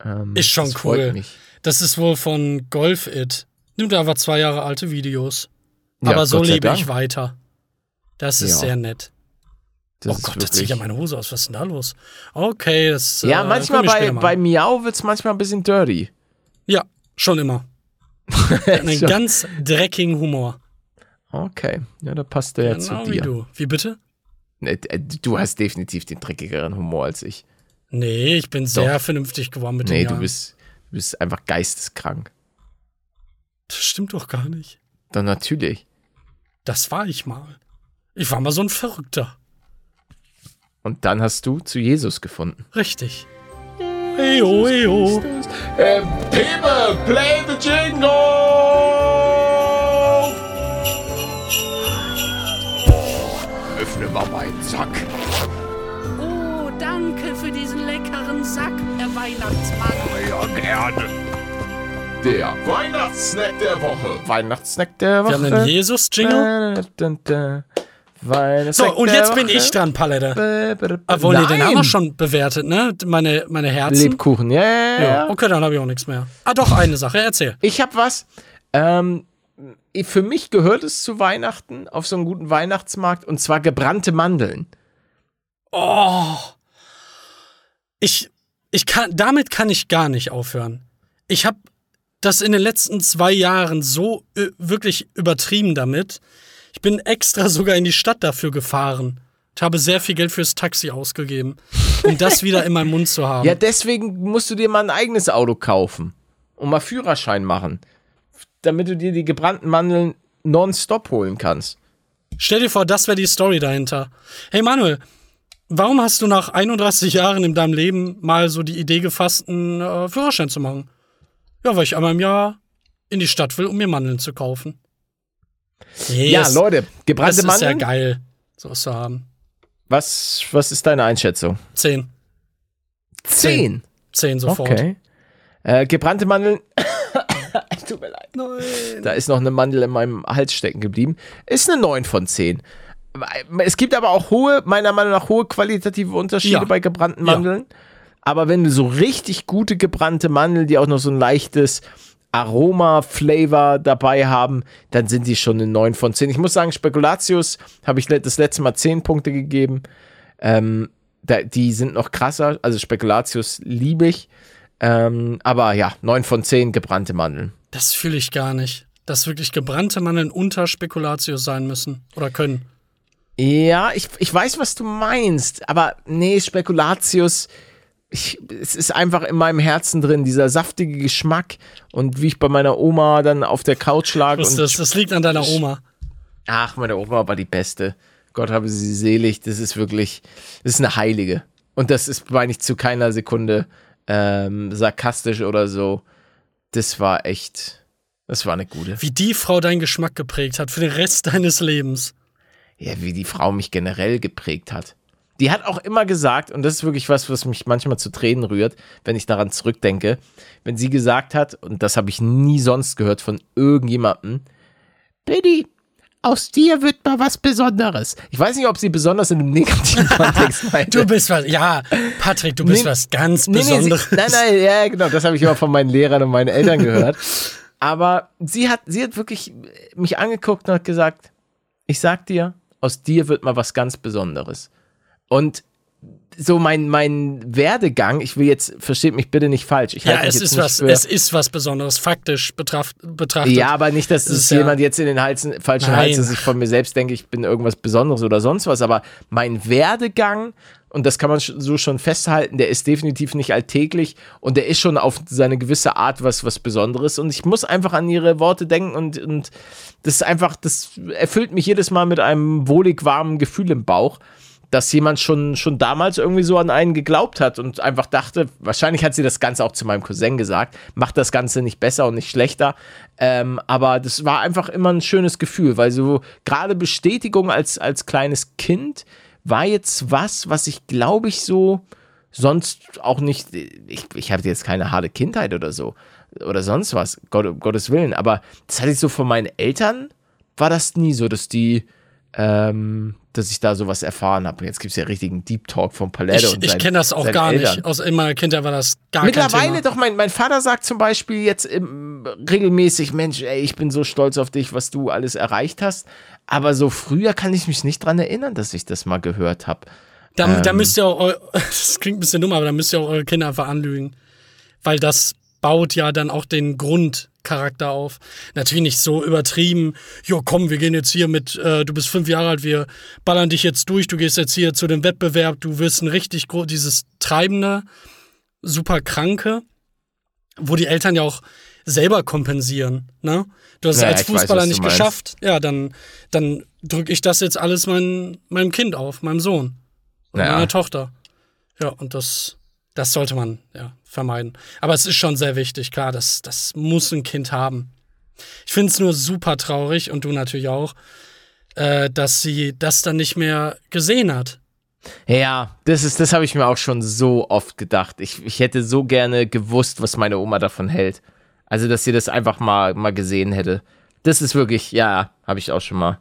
Ähm, Ist schon das freut cool. mich. Das ist wohl von Golf It. Nimmt einfach zwei Jahre alte Videos. Ja, Aber so lebe Dank. ich weiter. Das ist Ja. sehr nett. Das oh ist Gott, da ziehe ich wirklich- ja meine Hose aus. Was ist denn da los? Okay, das Ja, äh, manchmal guck ich bei, bei. Miau wird es manchmal ein bisschen dirty. Ja, schon immer. Einen Schon. ganz dreckigen Humor. Okay, ja, da passt der ja Genau zu wie dir. du. Wie bitte? Ne, äh, Du hast definitiv den dreckigeren Humor als ich. Nee, ich bin sehr vernünftig geworden mit Nee, den du Jahren. bist, du bist einfach geisteskrank. Das stimmt doch gar nicht. Dann natürlich. Das war ich mal. Ich war mal so ein Verrückter. Und dann hast du zu Jesus gefunden. Richtig. Eyo, eyo. Ähm, Pepe, play the jingle! Öffne mal meinen Sack. Oh, danke für diesen leckeren Sack, Herr Weihnachtsmann. Ja, gerne. Der Weihnachtssnack der Woche. Weihnachtssnack der Woche. Wir haben einen Jesus-Jingle. So, und jetzt bin Woche. ich dran, Palette. Obwohl, nee, den haben wir schon bewertet, ne? Meine, meine Herzen. Lebkuchen, ja, ja, ja. Ja, okay, dann habe ich auch nichts mehr. Ah, doch, eine Sache, erzähl. Ich habe was. Ähm, für mich gehört es zu Weihnachten auf so einem guten Weihnachtsmarkt und zwar gebrannte Mandeln. Oh. Ich, ich kann, damit kann ich gar nicht aufhören. Ich habe das in den letzten zwei Jahren so äh, wirklich übertrieben damit. Ich bin extra sogar in die Stadt dafür gefahren, Ich habe sehr viel Geld fürs Taxi ausgegeben, um das wieder in meinem Mund zu haben. Ja, deswegen musst du dir mal ein eigenes Auto kaufen und mal Führerschein machen, damit du dir die gebrannten Mandeln nonstop holen kannst. Stell dir vor, das wäre die Story dahinter. Hey Manuel, warum hast du nach 31 Jahren in deinem Leben mal so die Idee gefasst, einen äh, Führerschein zu machen? Ja, weil ich einmal im Jahr in die Stadt will, um mir Mandeln zu kaufen. Yes. Ja, Leute, gebrannte Mandeln. Das ist ja geil, sowas zu haben. Was, was ist deine Einschätzung? Zehn. Zehn? Zehn sofort. Okay. Äh, gebrannte Mandeln. Tut mir leid. Nein. Da ist noch eine Mandel in meinem Hals stecken geblieben. Ist eine 9 von 10. Es gibt aber auch hohe, meiner Meinung nach, hohe qualitative Unterschiede Ja. bei gebrannten Mandeln. Aber wenn du so richtig gute gebrannte Mandeln, die auch noch so ein leichtes Aroma-Flavor dabei haben, dann sind die schon eine 9 von 10. Ich muss sagen, Spekulatius habe ich das letzte Mal 10 Punkte gegeben. Ähm, da, die sind noch krasser. Also Spekulatius liebe ich. Ähm, aber ja, 9 von 10 gebrannte Mandeln. Das fühle ich gar nicht. Dass wirklich gebrannte Mandeln unter Spekulatius sein müssen oder können. Ja, ich, ich weiß, was du meinst, aber nee, Spekulatius, ich, es ist einfach in meinem Herzen drin, dieser saftige Geschmack und wie ich bei meiner Oma dann auf der Couch lag Das, und das, das liegt an deiner Oma. ach, meine Oma war die Beste. Gott habe sie selig, das ist wirklich, das ist eine Heilige. Und das ist, meine ich, zu keiner Sekunde ähm, sarkastisch oder so. Das war echt, das war eine gute. Wie die Frau deinen Geschmack geprägt hat für den Rest deines Lebens. ja, wie die Frau mich generell geprägt hat. Die hat auch immer gesagt, und das ist wirklich was, was mich manchmal zu Tränen rührt, wenn ich daran zurückdenke, wenn sie gesagt hat, und das habe ich nie sonst gehört von irgendjemandem, Betty, aus dir wird mal was Besonderes. Ich weiß nicht, ob sie besonders in einem negativen Kontext meinte. Du bist was, ja, Patrick, du bist Nee, was ganz Nee, nee, Besonderes. sie, nein, nein, ja, genau, das habe ich immer von meinen Lehrern und meinen Eltern gehört. Aber sie hat, sie hat wirklich mich angeguckt und hat gesagt, ich sag dir, aus dir wird mal was ganz Besonderes. Und so mein, mein Werdegang, ich will jetzt, versteht mich bitte nicht falsch. Ich Ja, es ist, was, für, es ist was Besonderes, faktisch betracht, betrachtet. ja, aber nicht, dass Es ja- jemand jetzt in den Halsen, falschen Nein. Hals, dass ich von mir selbst denke, ich bin irgendwas Besonderes oder sonst was. Aber mein Werdegang, und das kann man so schon festhalten, der ist definitiv nicht alltäglich und der ist schon auf seine gewisse Art was, was Besonderes. Und ich muss einfach an ihre Worte denken und, und das ist einfach, das erfüllt mich jedes Mal mit einem wohlig warmen Gefühl im Bauch dass jemand schon, schon damals irgendwie so an einen geglaubt hat und einfach dachte, wahrscheinlich hat sie das Ganze auch zu meinem Cousin gesagt, macht das Ganze nicht besser und nicht schlechter. Ähm, aber das war einfach immer ein schönes Gefühl, weil so gerade Bestätigung als, als kleines Kind war jetzt was, was ich glaube ich so sonst auch nicht, ich, ich hatte jetzt keine harte Kindheit oder so oder sonst was, Gott, um Gottes Willen, aber das hatte ich so von meinen Eltern, war das nie so, dass die ähm, dass ich da sowas erfahren habe. Jetzt gibt es ja richtigen Deep Talk von Paletto ich ich kenne das auch gar Eltern. nicht. Aus in meiner Kindheit war das gar Mittlerweile doch, mein, mein Vater sagt zum Beispiel jetzt ähm, regelmäßig, Mensch, ey, ich bin so stolz auf dich, was du alles erreicht hast. Aber so früher kann ich mich nicht dran erinnern, dass ich das mal gehört habe. Da, da Ähm. müsst ihr auch, das klingt ein bisschen dumm, aber da müsst ihr auch eure Kinder einfach anlügen. Weil das baut ja dann auch den Grundcharakter auf. Natürlich nicht so übertrieben, jo komm, wir gehen jetzt hier mit, äh, du bist fünf Jahre alt, wir ballern dich jetzt durch, du gehst jetzt hier zu dem Wettbewerb, du wirst ein richtig groß, dieses treibende, super kranke, wo die Eltern ja auch selber kompensieren, ne? Du hast es Ja, als weiß, Fußballer du nicht geschafft, ja, dann, dann drücke ich das jetzt alles mein, meinem Kind auf, meinem Sohn und Ja. meiner Tochter. Ja, und das, das sollte man ja vermeiden. Aber es ist schon sehr wichtig, klar, das, das muss ein Kind haben. Ich finde es nur super traurig und du natürlich auch, äh, dass sie das dann nicht mehr gesehen hat. Ja, das ist, das habe ich mir auch schon so oft gedacht. Ich, ich hätte so gerne gewusst, was meine Oma davon hält. Also, dass sie das einfach mal, mal gesehen hätte. Das ist wirklich, ja, habe ich auch schon mal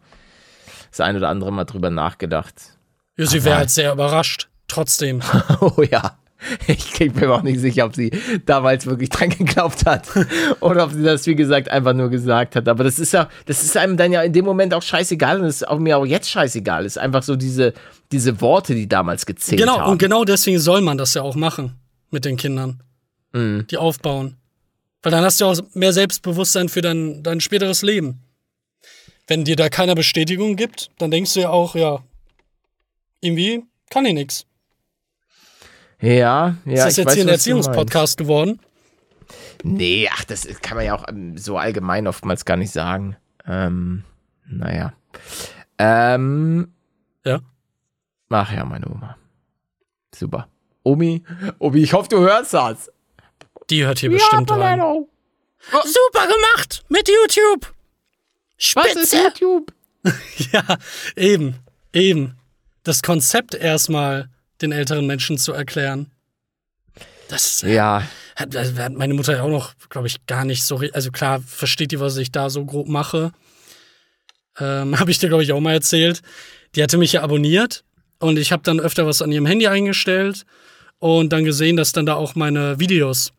das ein oder andere Mal drüber nachgedacht. Ja, sie wäre halt sehr überrascht. Trotzdem. Oh ja. Ich bin mir auch nicht sicher, ob sie damals wirklich dran geglaubt hat oder ob sie das, wie gesagt, einfach nur gesagt hat. Aber das ist ja, das ist einem dann ja in dem Moment auch scheißegal und das ist auch mir auch jetzt scheißegal. Es ist einfach so diese, diese Worte, die damals gezählt Genau, haben. und genau deswegen soll man das ja auch machen mit den Kindern. Mhm. Die aufbauen. Weil dann hast du auch mehr Selbstbewusstsein für dein, dein späteres Leben. Wenn dir da keiner Bestätigung gibt, dann denkst du ja auch, ja, irgendwie kann ich nix. Ja, ja. ist das jetzt weiß, hier ein Erziehungspodcast geworden? Nee, ach, das kann man ja auch ähm, so allgemein oftmals gar nicht sagen. Ähm, naja. Ähm, Ja. ach ja, meine Oma. Super. Omi, Omi, ich hoffe, du hörst das. Die hört hier bestimmt rein. Super gemacht mit YouTube. Was ist Spitze. YouTube? Ja, eben, eben. Das Konzept erstmal den älteren Menschen zu erklären. Das Ja, hat, hat meine Mutter ja auch noch, glaube ich, gar nicht so. Also klar, versteht die, was ich da so grob mache. Ähm, habe ich dir, glaube ich, auch mal erzählt. Die hatte mich ja abonniert und ich habe dann öfter was an ihrem Handy eingestellt und dann gesehen, dass dann da auch meine Videos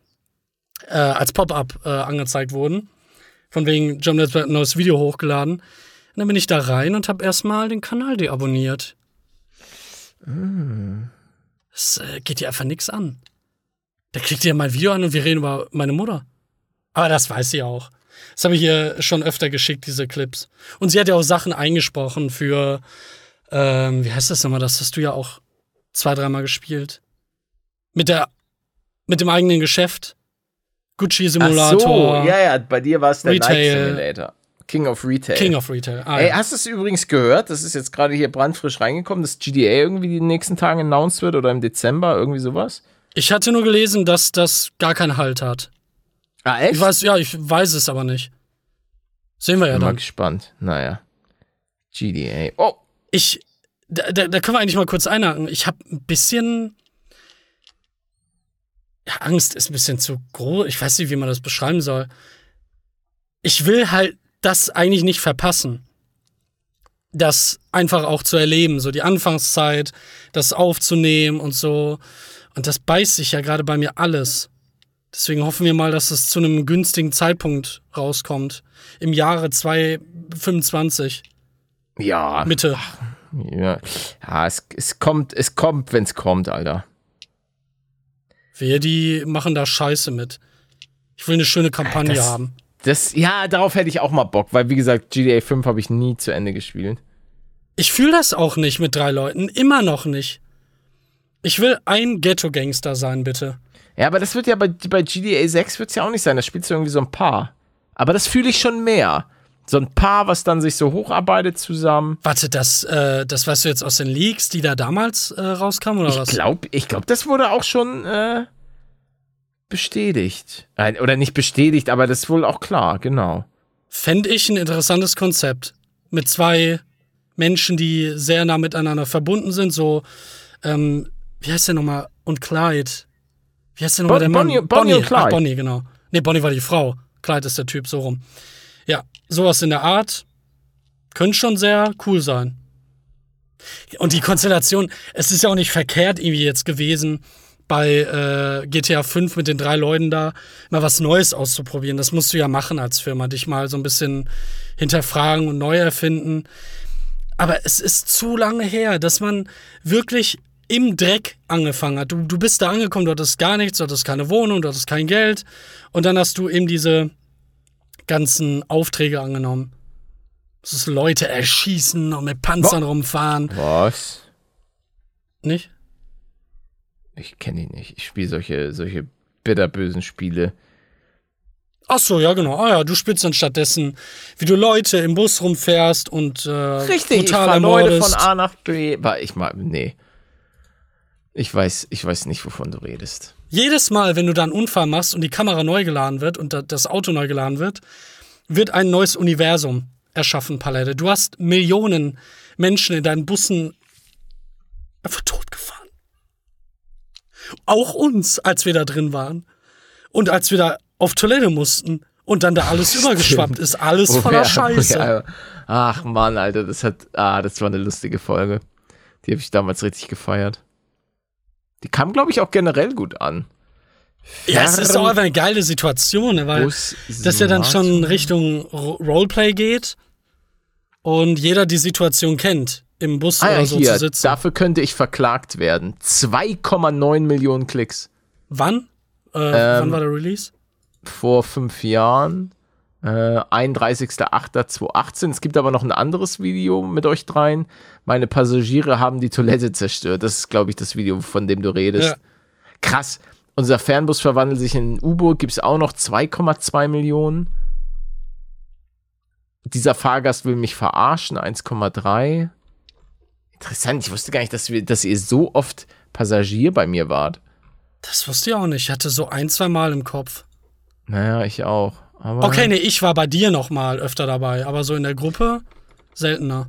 äh, als Pop-up äh, angezeigt wurden. Von wegen, John hat ein neues Video hochgeladen. Und dann bin ich da rein und habe erstmal den Kanal deabonniert. Das äh, geht dir einfach nichts an. Da kriegt ihr mein Video an und wir reden über meine Mutter. Aber das weiß sie auch. Das habe ich ihr schon öfter geschickt, diese Clips. Und sie hat ja auch Sachen eingesprochen für, ähm, wie heißt das nochmal? Das hast du ja auch zwei, dreimal gespielt. Mit der, mit dem eigenen Geschäft. ach Gucci-Simulator. so, ja, ja, bei dir war es der Retail. Nike Simulator. King of Retail. King of Retail. Ah, Ey, ja. hast du es übrigens gehört? Das ist jetzt gerade hier brandfrisch reingekommen, dass GTA irgendwie die nächsten Tage announced wird oder im Dezember, irgendwie sowas? Ich hatte nur gelesen, dass das gar keinen Halt hat. Ah, echt? Ich weiß, ja, ich weiß es aber nicht. Sehen wir ja Bin mal dann. gespannt. Naja. GTA. Oh, Ich, da, da, da können wir eigentlich mal kurz einhaken. Ich habe ein bisschen. Ja, Angst ist ein bisschen zu groß. Ich weiß nicht, wie man das beschreiben soll. Ich will halt das eigentlich nicht verpassen. Das einfach auch zu erleben, so die Anfangszeit, das aufzunehmen und so. Und das beißt sich ja gerade bei mir alles. Deswegen hoffen wir mal, dass es zu einem günstigen Zeitpunkt rauskommt. Im Jahre 2025. ja. Mitte. Ja, ja es, es kommt, es kommt, wenn es kommt, Alter. Wir, die machen da Scheiße mit. Ich will eine schöne Kampagne Das- haben. Das, ja, darauf hätte ich auch mal Bock, weil wie gesagt, GTA 5 habe ich nie zu Ende gespielt. Ich fühle das auch nicht mit drei Leuten. Immer noch nicht. Ich will ein Ghetto-Gangster sein, bitte. Ja, aber das wird ja bei, bei GTA 6 wird es ja auch nicht sein. Da spielst du irgendwie so ein Paar. Aber das fühle ich schon mehr. So ein Paar, was dann sich so hocharbeitet zusammen. Warte, das, äh, das weißt du jetzt aus den Leaks, die da damals äh, rauskamen, oder Ich was? glaube, ich glaub, das wurde auch schon äh, bestätigt. Oder nicht bestätigt, aber das ist wohl auch klar, genau. Fände ich ein interessantes Konzept. Mit zwei Menschen, die sehr nah miteinander verbunden sind, so, ähm, wie heißt der nochmal? Und Clyde. Wie heißt der nochmal Bon- der Mann? Bonnie- Bonnie und Ach, Clyde. Bonnie, genau. Nee, Bonnie war die Frau. Clyde ist der Typ, so rum. Ja, sowas in der Art könnte schon sehr cool sein. Und die Konstellation, es ist ja auch nicht verkehrt irgendwie jetzt gewesen, bei äh, GTA 5 mit den drei Leuten da mal was Neues auszuprobieren. Das musst du ja machen als Firma, dich mal so ein bisschen hinterfragen und neu erfinden. Aber es ist zu lange her, dass man wirklich im Dreck angefangen hat. Du, du bist da angekommen, du hattest gar nichts, du hattest keine Wohnung, du hattest kein Geld. Und dann hast du eben diese ganzen Aufträge angenommen. Das ist Leute erschießen und mit Panzern rumfahren. Was? Nicht? Ich kenne ihn nicht. Ich spiele solche, solche bitterbösen Spiele. Ach so, ja, genau. Ah ja, du spielst dann stattdessen, wie du Leute im Bus rumfährst und äh, Richtig, ich brutal fahre Leute von A nach B. War ich mal, nee. Ich weiß, ich weiß nicht, wovon du redest. Jedes Mal, wenn du da einen Unfall machst und die Kamera neu geladen wird und da- das Auto neu geladen wird, wird ein neues Universum erschaffen, Palette. Du hast Millionen Menschen in deinen Bussen einfach totgefahren. Auch uns, als wir da drin waren. Und als wir da auf Toilette mussten und dann da alles übergeschwappt ist. Alles voller Woher- Scheiße. woher- Ach Mann, Alter, das hat, ah, das war eine lustige Folge. Die habe ich damals richtig gefeiert. Die kam, glaube ich, auch generell gut an. Ja, es ist auch einfach eine geile Situation, ne, weil Bus- das ja dann schon. Richtung Ro- Roleplay geht und jeder die Situation kennt, im Bus Ah ja, oder so hier, zu sitzen. dafür könnte ich verklagt werden. 2,9 Millionen Klicks Wann? Äh, Ähm, wann war der Release? vor fünf Jahren. Äh, 31.08.2018. Es gibt aber noch ein anderes Video mit euch dreien. Meine Passagiere haben die Toilette zerstört. Das ist, glaube ich, das Video, von dem du redest. Ja. Krass. Unser Fernbus verwandelt sich in ein U-Boot. Gibt es auch noch 2,2 Millionen. Dieser Fahrgast will mich verarschen. 1,3. Interessant. Ich wusste gar nicht, dass, wir, dass ihr so oft Passagier bei mir wart. Das wusste ich auch nicht. Ich hatte so ein, zwei Mal im Kopf. Naja, ich auch. Aber Okay, nee, ich war bei dir noch mal öfter dabei, aber so in der Gruppe seltener.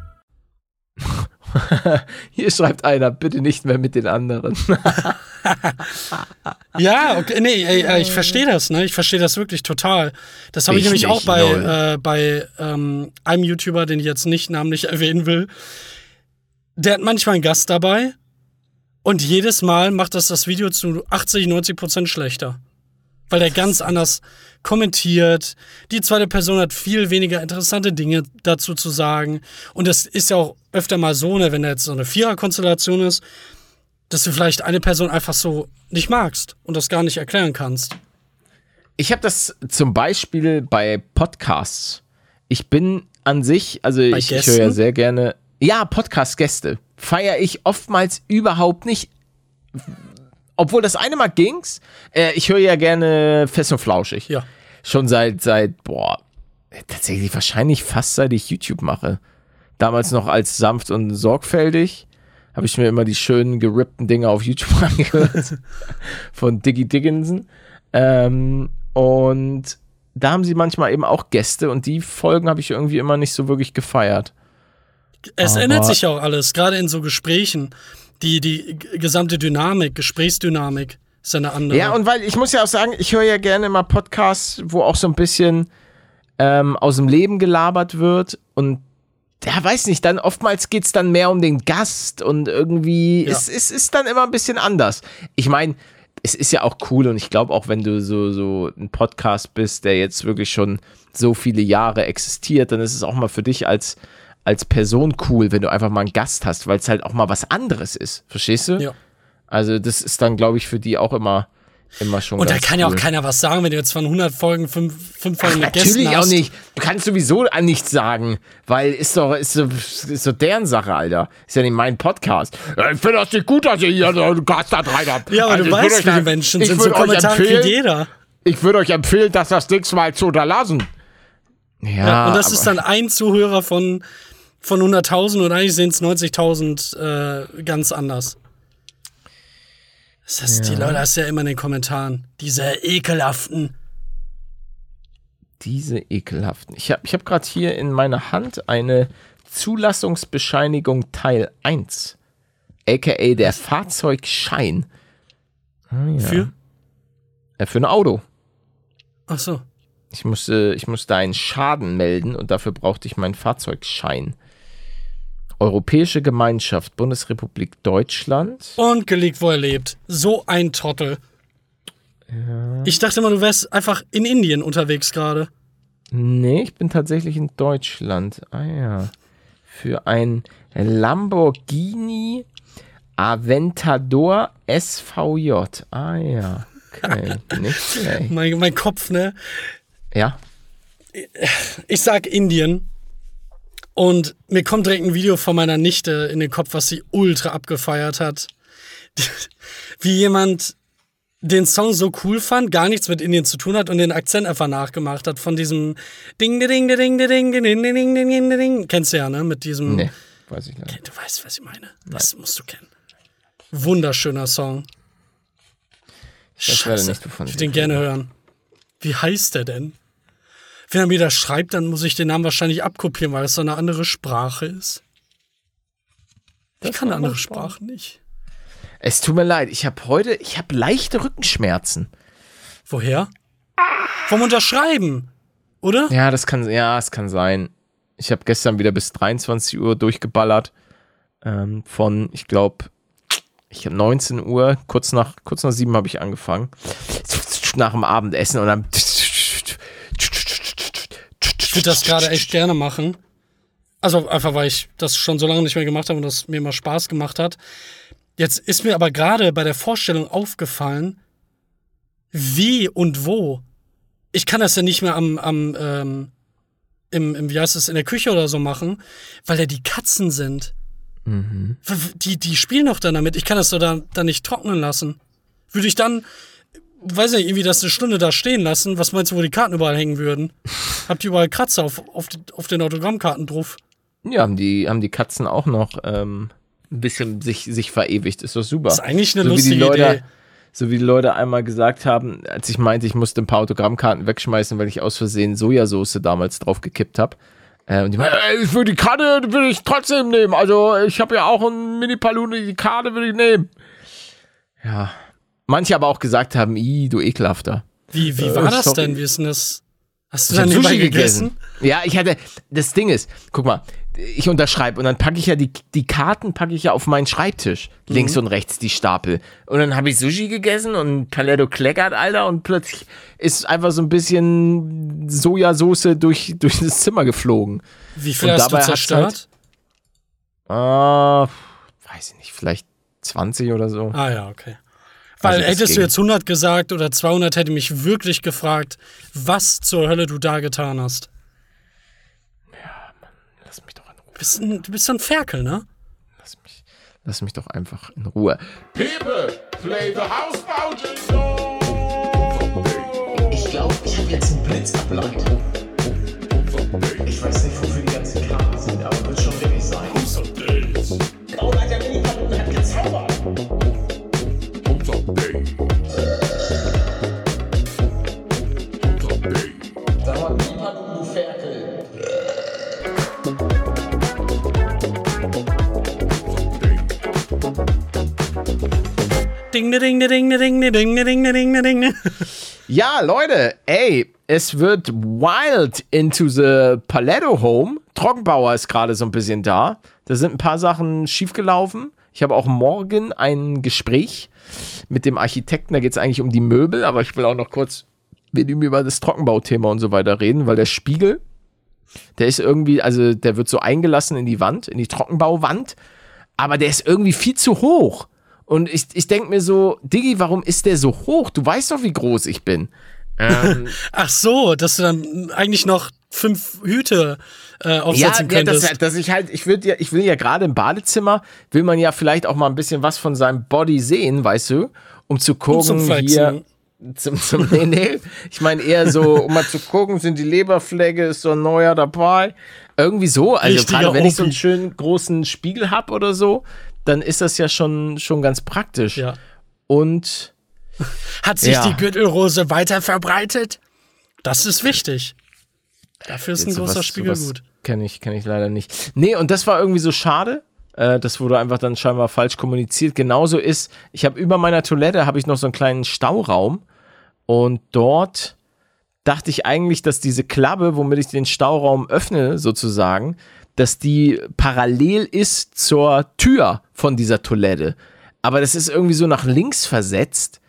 Hier schreibt einer, bitte nicht mehr mit den anderen. Ja, okay, nee, ey, ey, ich verstehe das, ne? Ich verstehe das wirklich total. Das habe ich nämlich auch bei, äh, bei ähm, einem YouTuber, den ich jetzt nicht namentlich erwähnen will. Der hat manchmal einen Gast dabei und jedes Mal macht das das Video zu 80, 90 Prozent schlechter. Weil der ganz anders kommentiert. Die zweite Person hat viel weniger interessante Dinge dazu zu sagen. Und das ist ja auch öfter mal so, ne, wenn da jetzt so eine Vierer-Konstellation ist, dass du vielleicht eine Person einfach so nicht magst und das gar nicht erklären kannst. Ich habe das zum Beispiel bei Podcasts. Ich bin an sich, also Bei ich, ich höre ja sehr gerne. Ja, Podcast-Gäste feiere ich oftmals überhaupt nicht. Obwohl das eine Mal ging's. Äh, ich höre ja gerne Fest und Flauschig. Ja. Schon seit, seit, boah, tatsächlich wahrscheinlich fast seit ich YouTube mache. Damals noch als sanft und sorgfältig. Habe ich mir immer die schönen gerippten Dinge auf YouTube angehört. von Diggy Dickinson. Ähm, und da haben sie manchmal eben auch Gäste und die Folgen habe ich irgendwie immer nicht so wirklich gefeiert. Es Aber- ändert sich ja auch alles, gerade in so Gesprächen. Die, die gesamte Dynamik, Gesprächsdynamik ist eine andere. Ja, und weil ich muss ja auch sagen, ich höre ja gerne mal Podcasts, wo auch so ein bisschen ähm, aus dem Leben gelabert wird und ja, weiß nicht, dann oftmals geht es dann mehr um den Gast und irgendwie, Ja. es, es ist dann immer ein bisschen anders. Ich meine, es ist ja auch cool und ich glaube auch, wenn du so, so ein Podcast bist, der jetzt wirklich schon so viele Jahre existiert, dann ist es auch mal für dich als, als Person cool, wenn du einfach mal einen Gast hast, weil es halt auch mal was anderes ist. Verstehst du? Ja. Also, das ist dann, glaube ich, für die auch immer, immer schon Und da kann ja auch cool. keiner was sagen, wenn du jetzt von 100 Folgen fünf, fünf Ach, Folgen mit Gästen natürlich hast. auch nicht. Du kannst sowieso an nichts sagen, weil ist doch, ist so, ist so deren Sache, Alter. Ist ja nicht mein Podcast. Ich finde das nicht gut, dass ihr hier so einen Gast da rein habt. Ja, aber Also, du weißt, wie Menschen sind. So Kommentare kriegt jeder. Ich würde euch empfehlen, das das nächste Mal zu unterlassen. Ja, Ja, und das ist dann ein Zuhörer von, von 100.000 und eigentlich sind es 90.000 äh, ganz anders. Das heißt, die Leute hast ja immer in den Kommentaren. Diese ekelhaften. diese ekelhaften. Ich habe ich hab gerade hier in meiner Hand eine Zulassungsbescheinigung Teil 1, aka der Fahrzeugschein Für? äh, für ein Auto. Ach so. Ich musste, ich musste einen Schaden melden und dafür brauchte ich meinen Fahrzeugschein. Europäische Gemeinschaft, Bundesrepublik Deutschland. Und gelegt, wo er lebt. So ein Trottel. Ich dachte immer, du wärst einfach in Indien unterwegs gerade. Nee, ich bin tatsächlich in Deutschland. Ah ja. Für ein Lamborghini Aventador SVJ. Ah ja. Okay, nicht schlecht. Mein, mein Kopf, ne? Ja. Ich sag Indien. Und mir kommt direkt ein Video von meiner Nichte in den Kopf, was sie ultra abgefeiert hat. Wie jemand den Song so cool fand, gar nichts mit Indien zu tun hat und den Akzent einfach nachgemacht hat von diesem Ding, Ding, Ding, Ding, Ding, Ding, Ding, Ding, Ding, Ding, Ding, Ding. Kennst du ja, ne? Mit diesem. Nee, weiß ich nicht. Du weißt, was ich meine. Das musst du kennen. Wunderschöner Song. weiß leider nicht, wovon ich würde den gerne hören. Wie heißt der denn? Wenn er mir das schreibt, dann muss ich den Namen wahrscheinlich abkopieren, weil es so eine andere Sprache ist. Ich kann eine andere Sprache nicht. Es tut mir leid, ich habe heute, ich habe leichte Rückenschmerzen. Woher? Vom Unterschreiben. oder? Ja, das kann, ja, es kann sein. Ich habe gestern wieder bis 23 Uhr durchgeballert. Ähm, von, ich glaube, ich habe 19 Uhr, kurz nach, kurz nach sieben habe ich angefangen. Nach dem Abendessen und dann. Ich würde das gerade echt gerne machen. Also einfach, weil ich das schon so lange nicht mehr gemacht habe und das mir immer Spaß gemacht hat. Jetzt ist mir aber gerade bei der Vorstellung aufgefallen, wie und wo. Ich kann das ja nicht mehr am, am ähm, im, im, wie heißt es, in der Küche oder so machen, weil ja die Katzen sind. Mhm. Die, die spielen doch dann damit. Ich kann das doch dann, dann nicht trocknen lassen. Würde ich dann, weiß nicht, irgendwie das eine Stunde da stehen lassen? Was meinst du, wo die Karten überall hängen würden? Habt ihr überall Kratzer auf, auf, auf den Autogrammkarten drauf? Ja, haben die, haben die Katzen auch noch ähm, ein bisschen sich, sich verewigt. Ist doch super. Das ist eigentlich eine so lustige Leute, Idee. So wie die Leute einmal gesagt haben, als ich meinte, ich musste ein paar Autogrammkarten wegschmeißen, weil ich aus Versehen Sojasauce damals drauf gekippt habe. Äh, und die meinten, ey, für die Karte will ich trotzdem nehmen. Also ich habe ja auch ein Mini-Palune, die Karte will ich nehmen. Ja. Manche aber auch gesagt haben, i, du ekelhafter. Wie, wie Äh, war das sorry. denn? Wie ist denn das? Hast du Ich dann Sushi gegessen? gegessen. Ja, ich hatte, das Ding ist, guck mal, ich unterschreibe und dann packe ich ja die, die Karten packe ich ja auf meinen Schreibtisch. Links und rechts die Stapel. Und dann habe ich Sushi gegessen und Paletto kleckert, Alter, und plötzlich ist einfach so ein bisschen Sojasauce durch, durch das Zimmer geflogen. Wie viel Und hast du dabei hat's zerstört? Ah, weiß ich nicht, vielleicht 20 oder so. Ah ja, okay. Weil Also hättest du jetzt 100 gesagt oder 200, hätte mich wirklich gefragt, was zur Hölle du da getan hast. Lass mich doch in Ruhe. Du bist ein, du bist so ein Ferkel, ne? Lass mich, lass mich doch einfach in Ruhe. People, play the house. Ich glaube, ich habe jetzt einen Blitzableiter. Ich weiß nicht, wofür die ganzen Karten sind, aber wird schon richtig Ding, ne, ding, ne, ding, ne, ding, ding, ding, ding, ding, ne. Ja, Leute, ey, es wird wild into the Paletto Home. Trockenbauer ist gerade so ein bisschen da. Da sind ein paar Sachen schiefgelaufen. Ich habe auch morgen ein Gespräch mit dem Architekten. Da geht es eigentlich um die Möbel, aber ich will auch noch kurz mit ihm über das Trockenbauthema und so weiter reden, weil der Spiegel, der ist irgendwie, also der wird so eingelassen in die Wand, in die Trockenbauwand, aber der ist irgendwie viel zu hoch. Und ich, ich denke mir so, Diggi, warum ist der so hoch? Du weißt doch, wie groß ich bin. Ähm, Ach so, dass du dann eigentlich noch fünf Hüte äh, ja, aufsetzen ja dass, könntest. dass ich halt, ich würde ja, ich will ja gerade im Badezimmer, will man ja vielleicht auch mal ein bisschen was von seinem Body sehen, weißt du, um zu gucken, zum Flexen. hier. Zum, zum, nee, nee. Ich meine eher so, um mal zu gucken, sind die Leberflecke, ist so ein neuer dabei. Irgendwie so. Also Richtiger gerade wenn ich so einen schönen großen Spiegel hab oder so, dann ist das ja schon, schon ganz praktisch. ja. Und Hat sich Ja. die Gürtelrose weiter verbreitet? Das ist wichtig. Dafür ist ein Jetzt großer sowas- Spiegel sowas gut. Kenne ich, kenn ich leider nicht. Nee, und das war irgendwie so schade. Äh, das wurde einfach dann scheinbar falsch kommuniziert. Genauso ist, ich habe über meiner Toilette habe ich noch so einen kleinen Stauraum und dort dachte ich eigentlich, dass diese Klappe, womit ich den Stauraum öffne, sozusagen, dass die parallel ist zur Tür von dieser Toilette. Aber das ist irgendwie so nach links versetzt.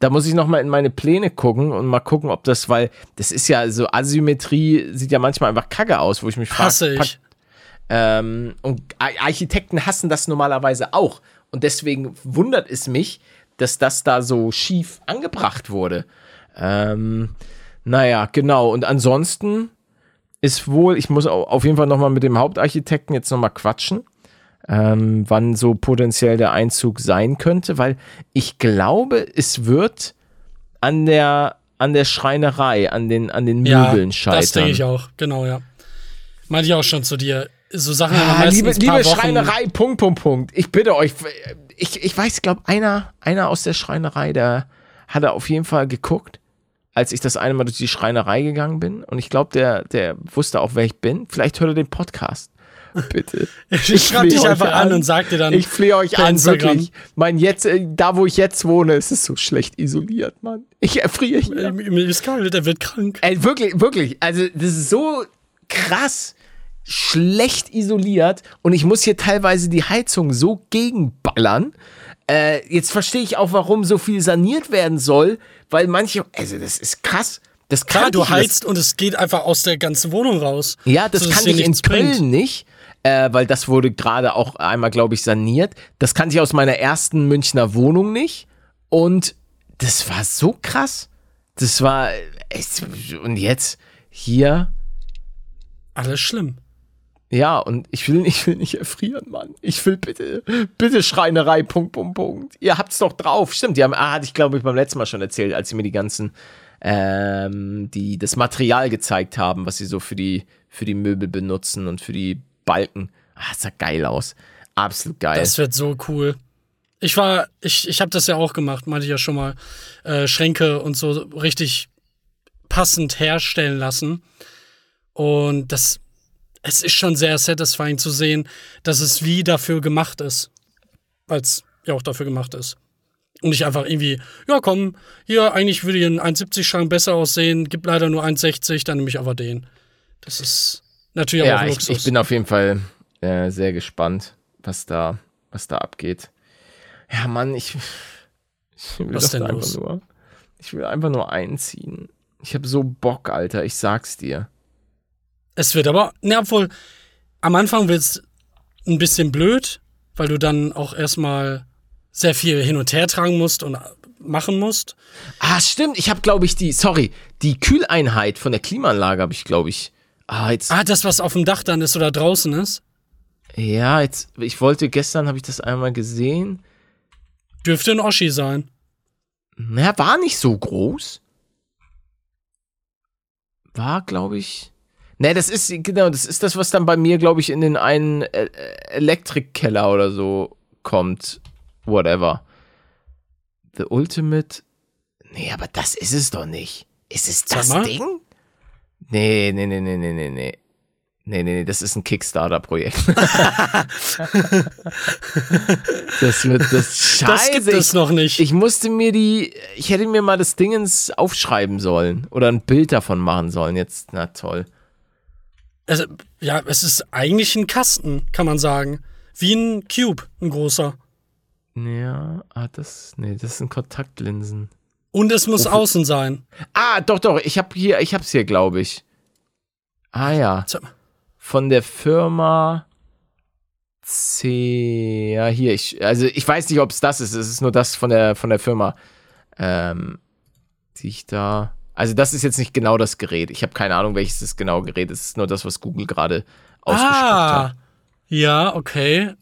Da muss ich noch mal in meine Pläne gucken und mal gucken, ob das, weil das ist ja so Asymmetrie sieht ja manchmal einfach kacke aus, wo ich mich frage. Hasse ich. Ähm, und Ar- Architekten hassen das normalerweise auch. Und deswegen wundert es mich, dass das da so schief angebracht wurde. Ähm, naja, genau. Und ansonsten ist wohl, ich muss au- auf jeden Fall nochmal mit dem Hauptarchitekten jetzt nochmal quatschen, ähm, wann so potenziell der Einzug sein könnte, weil ich glaube, es wird an der, an der Schreinerei, an den, an den Ja, Möbeln scheitern. das denke ich auch. Genau, ja. Meinte ich auch schon zu dir. So Sachen Ah, liebe liebe. Schreinerei, Punkt, Punkt, Punkt. Ich bitte euch, ich, ich weiß, glaube einer, einer aus der Schreinerei, der hat er auf jeden Fall geguckt, als ich das eine Mal durch die Schreinerei gegangen bin. Und ich glaube, der, der wusste auch, wer ich bin. Vielleicht hört er den Podcast. Bitte. Ich schreibe flehe dich einfach an und sag dir dann Ich flehe euch an, Instagram. wirklich. Mein jetzt, äh, da wo ich jetzt wohne, ist es so schlecht isoliert, Mann. Ich erfriere hier. Mir ist kalt, der wird krank. Ey, wirklich, wirklich. Also, das ist so krass schlecht isoliert und ich muss hier teilweise die Heizung so gegenballern. Äh, jetzt verstehe ich auch, warum so viel saniert werden soll, weil manche, also das ist krass. Das Klar, kann du ich, heizt und es geht einfach aus der ganzen Wohnung raus. Ja, das So, kann ich in Köln bringt. nicht, äh, weil das wurde gerade auch einmal, glaube ich, saniert. Das kannte ich aus meiner ersten Münchner Wohnung nicht. Und das war so krass. Das war. Und jetzt hier. Alles schlimm. Ja, und ich will, ich will nicht erfrieren, Mann. Ich will bitte, bitte Schreinerei, Punkt, Punkt, Punkt. Ihr habt's doch drauf. Stimmt, die haben, ah, hatte ich glaube ich beim letzten Mal schon erzählt, als sie mir die ganzen, ähm, die, das Material gezeigt haben, was sie so für die, für die Möbel benutzen und für die Balken. Ah, das sah geil aus. Absolut geil. Das wird so cool. Ich war, ich, ich habe das ja auch gemacht, meinte ich ja schon mal. Äh, Schränke und so richtig passend herstellen lassen. Und das, es ist schon sehr satisfying zu sehen, dass es wie dafür gemacht ist. Weil es ja auch dafür gemacht ist. Und nicht einfach irgendwie, ja komm, hier eigentlich würde hier ein 1,70-Schrank besser aussehen, gibt leider nur 1,60, dann nehme ich aber den. Das ist natürlich ja, auch ich, Luxus. ich bin auf jeden Fall äh, sehr gespannt, was da, was da abgeht. Ja, Mann, ich, ich will Was denn einfach los? nur. Ich will einfach nur einziehen. Ich habe so Bock, Alter, ich sag's dir. Es wird aber, ne, obwohl, am Anfang wird's ein bisschen blöd, weil du dann auch erstmal sehr viel hin und her tragen musst und machen musst. Ah, stimmt, ich habe glaube ich die, sorry, die Kühleinheit von der Klimaanlage habe ich glaube ich. Ah, jetzt Ah, das, was auf dem Dach dann ist oder draußen ist, ja, jetzt ich wollte gestern habe ich das einmal gesehen. dürfte ein Oschi sein. Na, war nicht so groß. War, glaube ich. Ne, das ist, genau, das ist das, was dann bei mir, glaube ich, in den einen äh, äh, Elektrikkeller oder so kommt. Whatever. The Ultimate. Nee, aber das ist es doch nicht. Ist es das. Ding? Nee, nee, nee, nee, nee, nee, nee. Nee, nee, nee, das ist ein Kickstarter-Projekt. das wird das Scheiße. Das gibt es noch nicht. ich musste mir die, ich hätte mir mal das Dingens aufschreiben sollen oder ein Bild davon machen sollen. Jetzt, na toll. Also, ja, es ist eigentlich ein Kasten, kann man sagen. Wie ein Cube, ein großer. Ja, ah, das, nee, das sind Kontaktlinsen. Und es muss außen sein. Ah, doch, doch, ich habe hier, ich hab's hier, glaube ich. Ah ja, von der Firma C. Ja, hier, ich, also ich weiß nicht, ob es das ist. Es ist nur das von der, von der Firma, ähm, die ich da. Also das ist jetzt nicht genau das Gerät. Ich habe keine Ahnung, welches das genau Gerät ist. Es ist nur das, was Google gerade ausgespuckt Ah, hat. ja, okay.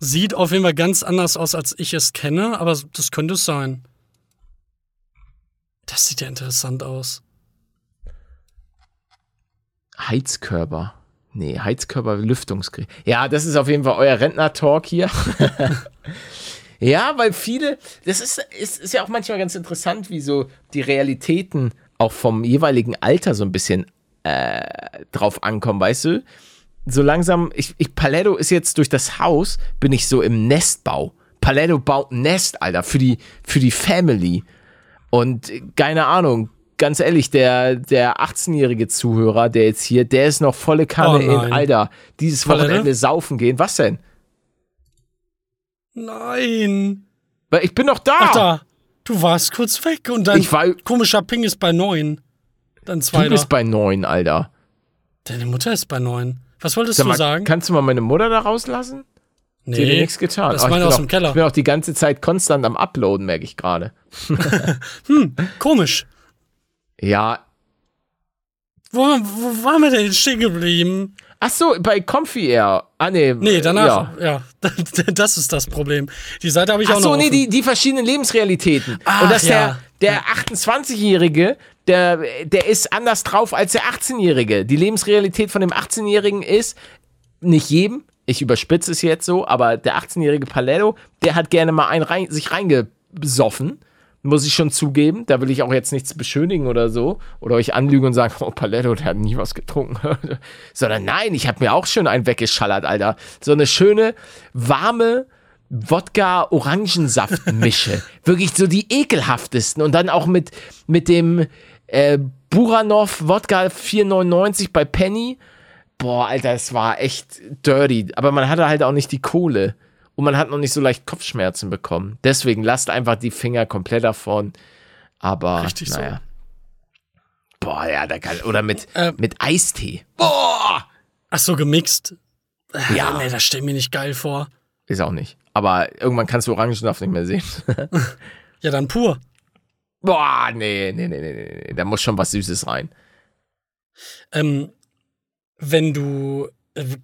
Sieht auf jeden Fall ganz anders aus, als ich es kenne, aber das könnte es sein. Das sieht ja interessant aus. Heizkörper. Nee, Heizkörper, Lüftungsgerät. Ja, das ist auf jeden Fall euer Rentner-Talk hier. ja, weil viele, das ist, ist, ist ja auch manchmal ganz interessant, wie so die Realitäten auch vom jeweiligen Alter so ein bisschen äh, drauf ankommen, weißt du? So langsam, ich, ich, Paletto ist jetzt durch das Haus, bin ich so im Nestbau. Paletto baut ein Nest, Alter, für die, für die Family. Und keine Ahnung, ganz ehrlich, der, der 18-jährige Zuhörer, der jetzt hier, der ist noch volle Kanne Oh in, Alter, dieses ne? Wochenende saufen gehen. Was denn? Nein. Weil ich bin noch da. Ach da. Du warst kurz weg und dein Ich war- komischer Ping ist bei neun. Du zweiter. bist bei neun, Alter. Deine Mutter ist bei neun. Was wolltest Sag du mal, sagen? Kannst du mal meine Mutter da rauslassen? Die hat nichts getan. Das Oh, ist ich meine bin aus auch, dem Keller. Ich bin auch die ganze Zeit konstant am Uploaden, merke ich gerade. Komisch. Ja. Wo, wo waren wir denn stehen geblieben? Ach so, bei Comfy Air. Ah, nee. Nee, danach. Ja. Ja, das ist das Problem. Die Seite habe ich auch Ach noch. so, nee, die, die verschiedenen Lebensrealitäten. Ach, Und dass ja. der, der 28-Jährige, der, der ist anders drauf als der 18-Jährige. Die Lebensrealität von dem 18-Jährigen ist, nicht jedem, ich überspitze es jetzt so, aber der 18-jährige Paletto, der hat gerne mal einen rein, sich reingesoffen. Muss ich schon zugeben. Da will ich auch jetzt nichts beschönigen oder so. Oder euch anlügen und sagen, oh, Paletto, der hat nie was getrunken. Sondern nein, ich habe mir auch schon einen weggeschallert, Alter. So eine schöne, warme Wodka-Orangensaft-Mische. Wirklich so die ekelhaftesten. Und dann auch mit, mit dem äh, Buranov Wodka 4,99 bei Penny. Boah, Alter, es war echt dirty. Aber man hatte halt auch nicht die Kohle. Und man hat noch nicht so leicht Kopfschmerzen bekommen. Deswegen lasst einfach die Finger komplett davon. Aber, Richtig so. naja. Boah, ja, da kann, oder mit, Äh, mit Eistee. Boah! Ach so, gemixt. Äh, Ja. Nee, das stell mir nicht geil vor. Ist auch nicht. Aber irgendwann kannst du Orangensaft nicht mehr sehen. Ja, dann pur. Boah, nee, nee, nee, nee, nee. Da muss schon was Süßes rein. Ähm, wenn du,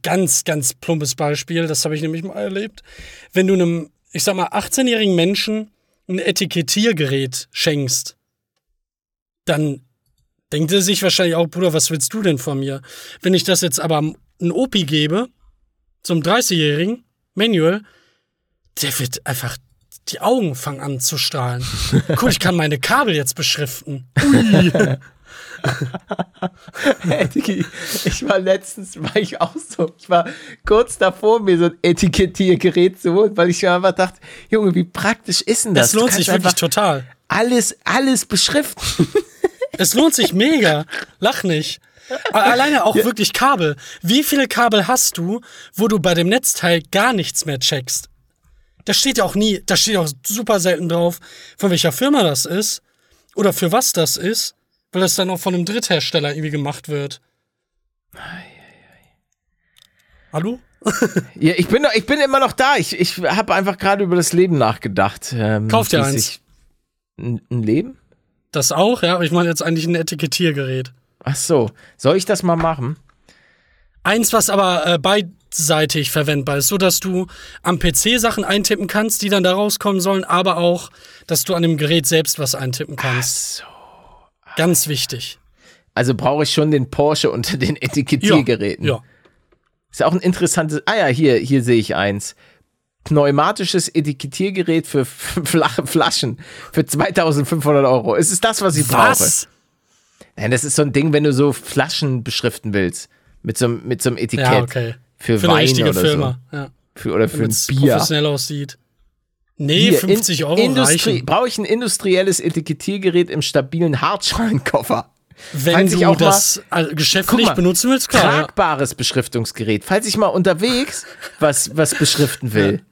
ganz, ganz plumpes Beispiel, das habe ich nämlich mal erlebt, wenn du einem, ich sag mal, 18-jährigen Menschen ein Etikettiergerät schenkst, dann denkt er sich wahrscheinlich auch, Bruder, was willst du denn von mir? Wenn ich das jetzt aber ein Opi gebe, zum 30-jährigen, Manuel, der wird einfach, die Augen fangen an zu strahlen. Cool, ich kann meine Kabel jetzt beschriften. Ui. Ich war letztens, war ich auch so, ich war kurz davor, mir so ein Etikettiergerät zu holen, weil ich mir einfach dachte, Junge, wie praktisch ist denn das? Das lohnt sich wirklich total. alles, alles beschriften. Es lohnt sich mega. Lach nicht. Alleine auch wirklich Kabel. Wie viele Kabel hast du, wo du bei dem Netzteil gar nichts mehr checkst? Da steht ja auch nie, da steht auch super selten drauf, von welcher Firma das ist oder für was das ist, weil das dann auch von einem Dritthersteller irgendwie gemacht wird. Hallo? Ja, ich bin, noch- ich bin immer noch da. Ich, ich habe einfach gerade über das Leben nachgedacht. Ähm, Kauf dir wie eins. Ein, ein Leben? Das auch, ja, aber ich meine jetzt eigentlich ein Etikettiergerät. Ach so. Soll ich das mal machen? Eins, was aber äh, beidseitig verwendbar ist, so dass du am PC Sachen eintippen kannst, die dann da rauskommen sollen, aber auch, dass du an dem Gerät selbst was eintippen kannst. so. Ganz wichtig. Also brauche ich schon den Porsche unter den Etikettiergeräten. Ja. Ist ja auch ein interessantes. Ah ja, hier, hier sehe ich eins. Pneumatisches Etikettiergerät für flache Flaschen für 2500 Euro. Ist es das, was ich brauche? Was? Nein, das ist so ein Ding, wenn du so Flaschen beschriften willst. Mit so, einem- mit so einem Etikett. Ja, okay. Für, Für eine Wein richtige oder Firma. Ja. so. Für, oder für ein Damit es Bier. professionell aussieht. Nee, Hier, 50 in- Euro Industrie, reichen. Brauche ich ein industrielles Etikettiergerät im stabilen Hartschalenkoffer? Wenn falls ich du auch mal- das äh, geschäftlich mal, benutzen willst, klar. Ja. tragbares Beschriftungsgerät. Falls ich mal unterwegs was, was beschriften will.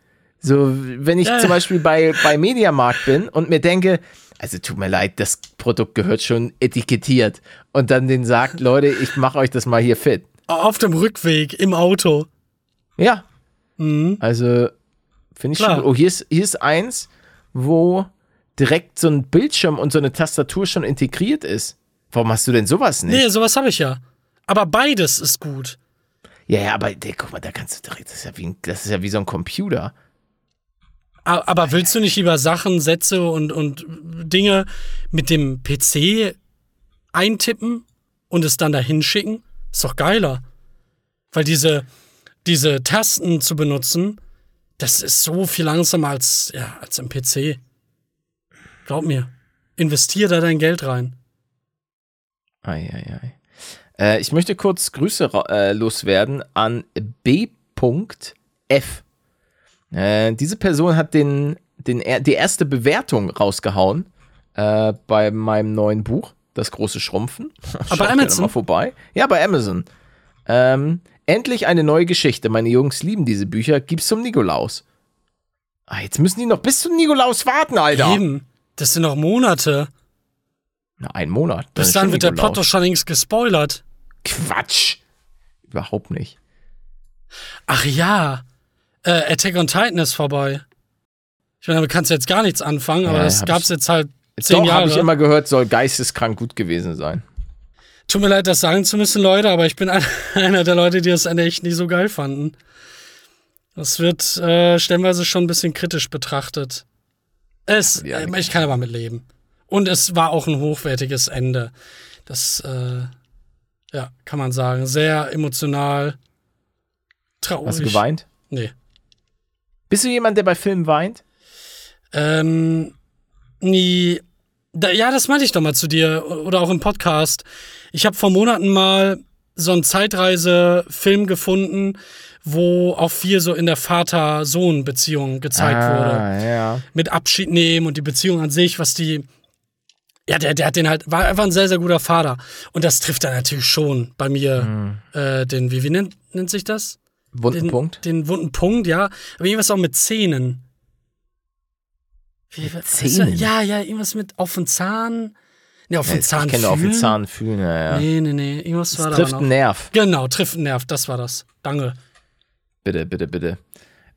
So, wenn ich Ja. zum Beispiel bei, bei Mediamarkt bin und mir denke, also tut mir leid, das Produkt gehört schon etikettiert. Und dann den sagt, Leute, ich mache euch das mal hier fit. Auf dem Rückweg im Auto. Ja. Also, finde ich Klar. schon. Oh, hier ist, hier ist eins, wo direkt so ein Bildschirm und so eine Tastatur schon integriert ist. Warum hast du denn sowas nicht? Nee, sowas habe ich ja. Aber beides ist gut. Ja, ja, aber der, guck mal, da kannst du direkt, das ist ja wie, ein, das ist ja wie so ein Computer. Aber willst du nicht lieber Sachen, Sätze und, und Dinge mit dem PC eintippen und es dann dahin schicken? Ist doch geiler. Weil diese, diese Tasten zu benutzen, das ist so viel langsamer als, ja, als im PC. Glaub mir. Investier da dein Geld rein. Eieiei. Äh, ich möchte kurz Grüße äh, loswerden an B.F. Äh, diese Person hat den, den, die erste Bewertung rausgehauen äh, bei meinem neuen Buch, Das große Schrumpfen. Schaut gerne Amazon? Mal vorbei. Ja, bei Amazon. Ähm, endlich eine neue Geschichte. Meine Jungs lieben diese Bücher. Gib's zum Nikolaus. Ah, jetzt müssen die noch bis zum Nikolaus warten, Alter. Eben. Das sind noch Monate. Na, ein Monat. dann Bis dann wird der Nikolaus. Plot doch schon längst gespoilert. Quatsch. Überhaupt nicht. Ach ja. Äh, Attack on Titan ist vorbei. Ich meine, damit kannst du jetzt gar nichts anfangen, aber Ja, das gab's jetzt halt zehn Doch, Jahre. habe ich immer gehört, soll geisteskrank gut gewesen sein. Tut mir leid, das sagen zu müssen, Leute, aber ich bin ein- einer der Leute, die das Ende echt nicht so geil fanden. Das wird äh, stellenweise schon ein bisschen kritisch betrachtet. Es, Ja, äh, ich kann aber mit leben. Und es war auch ein hochwertiges Ende. Das, äh, ja, kann man sagen. Sehr emotional. Traurig. Hast du geweint? Nee. Bist du jemand, der bei Filmen weint? Ähm, Nie. Da, ja, das meinte ich doch mal zu dir oder auch im Podcast. Ich habe vor Monaten mal so einen Zeitreise-Film gefunden, wo auch viel so in der Vater-Sohn-Beziehung gezeigt wurde. Ah, ja. Mit Abschied nehmen und die Beziehung an sich, was die. Ja, der, der hat den halt, war einfach ein sehr, sehr guter Vater. Und das trifft dann natürlich schon bei mir äh, den, wie, wie nennt, nennt sich das? Wunden Den, Punkt. den wunden Punkt, ja. Aber irgendwas auch mit Zähnen. Wie, was- Zähnen? Ja, ja, irgendwas mit auf den Zahn. Ne, auf den ich Zahn kenne auf den fühlen? Zahn fühlen, ja, ja. Nee, nee, nee. Irgendwas war Es da trifft noch. einen Nerv. Genau, trifft einen Nerv, das war das. Danke. Bitte, bitte, bitte.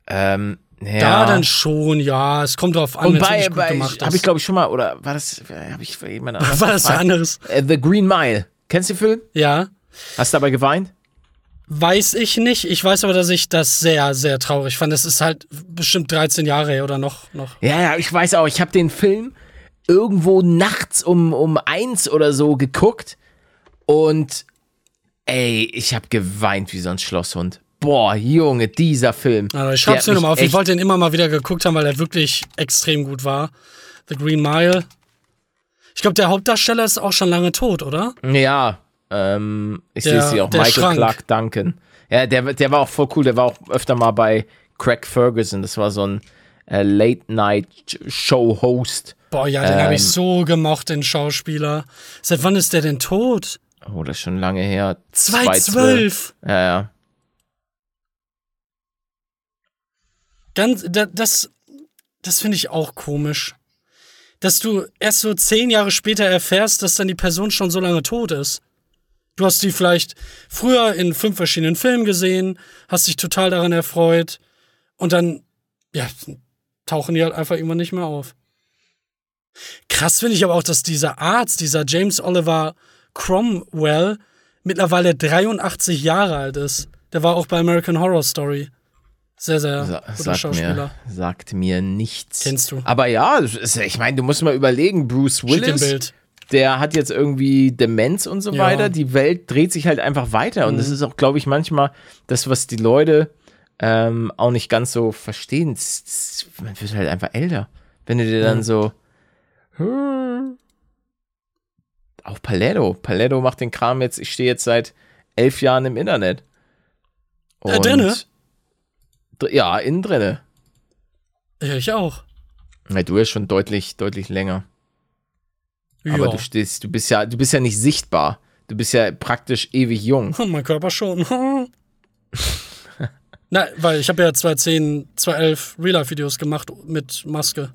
Ähm, ja. Da dann schon, ja. Es kommt drauf an, Und bei, gut bei gemacht habe ich glaube ich schon mal, oder war das, habe ich jemand anders war das anderes? Äh, The Green Mile. Kennst du den Film? Ja. Hast du dabei geweint? Weiß ich nicht. Ich weiß aber, dass ich das sehr, sehr traurig fand. Das ist halt bestimmt 13 Jahre her oder noch. noch. Ja, ja, ich weiß auch. Ich habe den Film irgendwo nachts um, um eins oder so geguckt und ey, ich habe geweint wie so ein Schlosshund. Boah, Junge, dieser Film. Also ich schreib's mir nochmal auf. Ich wollte den immer mal wieder geguckt haben, weil er wirklich extrem gut war. The Green Mile. Ich glaube, der Hauptdarsteller ist auch schon lange tot, oder? Ja, ähm, ich sehe es hier auch. Michael Schrank. Clark Duncan. Ja, der, der war auch voll cool. Der war auch öfter mal bei Craig Ferguson. Das war so ein äh, Late-Night-Show-Host. Boah, ja, den habe ich Ähm. so gemocht, den Schauspieler. Seit wann ist der denn tot? Oh, das ist schon lange her. 2012. Ja, ja. Ganz, da, das, das finde ich auch komisch. Dass du erst so zehn Jahre später erfährst, dass dann die Person schon so lange tot ist. Du hast die vielleicht früher in fünf verschiedenen Filmen gesehen, hast dich total daran erfreut und dann, ja, tauchen die halt einfach irgendwann nicht mehr auf. Krass finde ich aber auch, dass dieser Arzt, dieser James Oliver Cromwell, mittlerweile 83 Jahre alt ist. Der war auch bei American Horror Story. Sehr, sehr Sa guter sagt, Schauspieler. mir, sagt mir nichts. Kennst du. Aber ja, ich meine, du musst mal überlegen, Bruce Willis, Bild. der hat jetzt irgendwie Demenz und so Ja. weiter. Die Welt dreht sich halt einfach weiter. Und das Mhm. ist auch, glaube ich, manchmal das, was die Leute ähm, auch nicht ganz so verstehen. Man wird halt einfach älter. Wenn du dir dann so. Hm. Auch Paletto. Paletto macht den Kram jetzt. Ich stehe jetzt seit elf Jahren im Internet. Äh, drinne? Dr- Ja, innen drinne. Ja, ich auch. Ja, du ja schon deutlich, deutlich länger. Ja. Aber du stehst, du bist ja, du bist ja nicht sichtbar. Du bist ja praktisch ewig jung. mein Körper schon. Na, weil ich habe ja 2010, 2011 Real-Life-Videos gemacht mit Maske.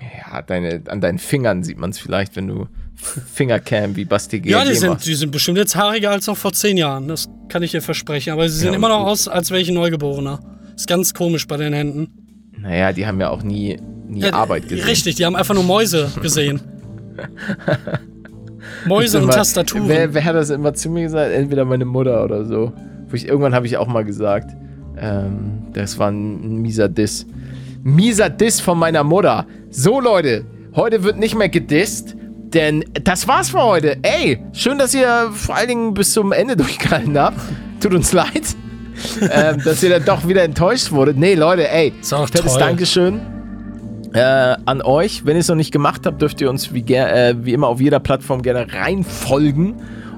Ja, deine, an deinen Fingern sieht man es vielleicht, wenn du Fingercam wie Basti Ja, die sind, die sind bestimmt jetzt haariger als noch vor zehn Jahren. Das kann ich dir versprechen. Aber sie sehen Ja, immer noch aus, als wäre ich ein Neugeborener. Ist ganz komisch bei den Händen. Naja, die haben ja auch nie, nie Ja, Arbeit gesehen. Richtig, die haben einfach nur Mäuse gesehen. Mäuse und Immer- Tastaturen. Wer, wer hat das immer zu mir gesagt? Entweder meine Mutter oder so. Ich, irgendwann habe ich auch mal gesagt, ähm, das war ein mieser Diss. Mieser Diss von meiner Mutter. So, Leute, heute wird nicht mehr gedisst, denn das war's für heute. Ey, schön, dass ihr vor allen Dingen bis zum Ende durchgehalten habt. Tut uns leid, ähm, dass ihr dann doch wieder enttäuscht wurdet. Nee, Leute, ey, fettes toll. Dankeschön äh, an euch. Wenn ihr es noch nicht gemacht habt, dürft ihr uns wie, äh, wie immer auf jeder Plattform gerne reinfolgen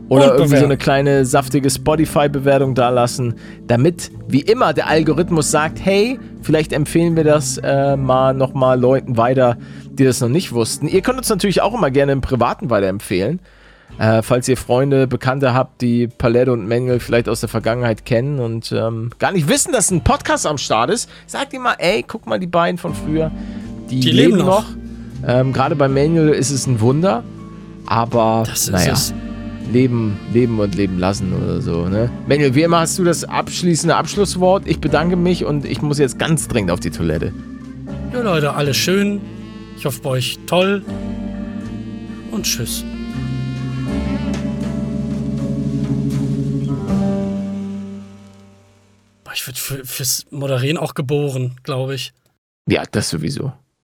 oder irgendwie so eine kleine saftige Spotify-Bewertung dalassen, damit wie immer der Algorithmus sagt, hey, vielleicht empfehlen wir das äh, mal nochmal Leuten weiter, die das noch nicht wussten. Ihr könnt uns natürlich auch immer gerne im Privaten weiterempfehlen. Äh, falls ihr Freunde, Bekannte habt, die Palette und Manuel vielleicht aus der Vergangenheit kennen und ähm, gar nicht wissen, dass ein Podcast am Start ist, sagt ihr mal, ey, guck mal die beiden von früher. Die, Die leben leben noch. noch. Ähm, Gerade bei Manuel ist es ein Wunder. Aber Das ist naja, es. Leben, leben und leben lassen oder so. Ne? Manuel, wie immer hast du das abschließende Abschlusswort. Ich bedanke mich und ich muss jetzt ganz dringend auf die Toilette. Ja, Leute, alles schön. Ich hoffe, bei euch toll. Und tschüss. Ich würde für, fürs Moderieren auch geboren, glaube ich. Ja, das sowieso.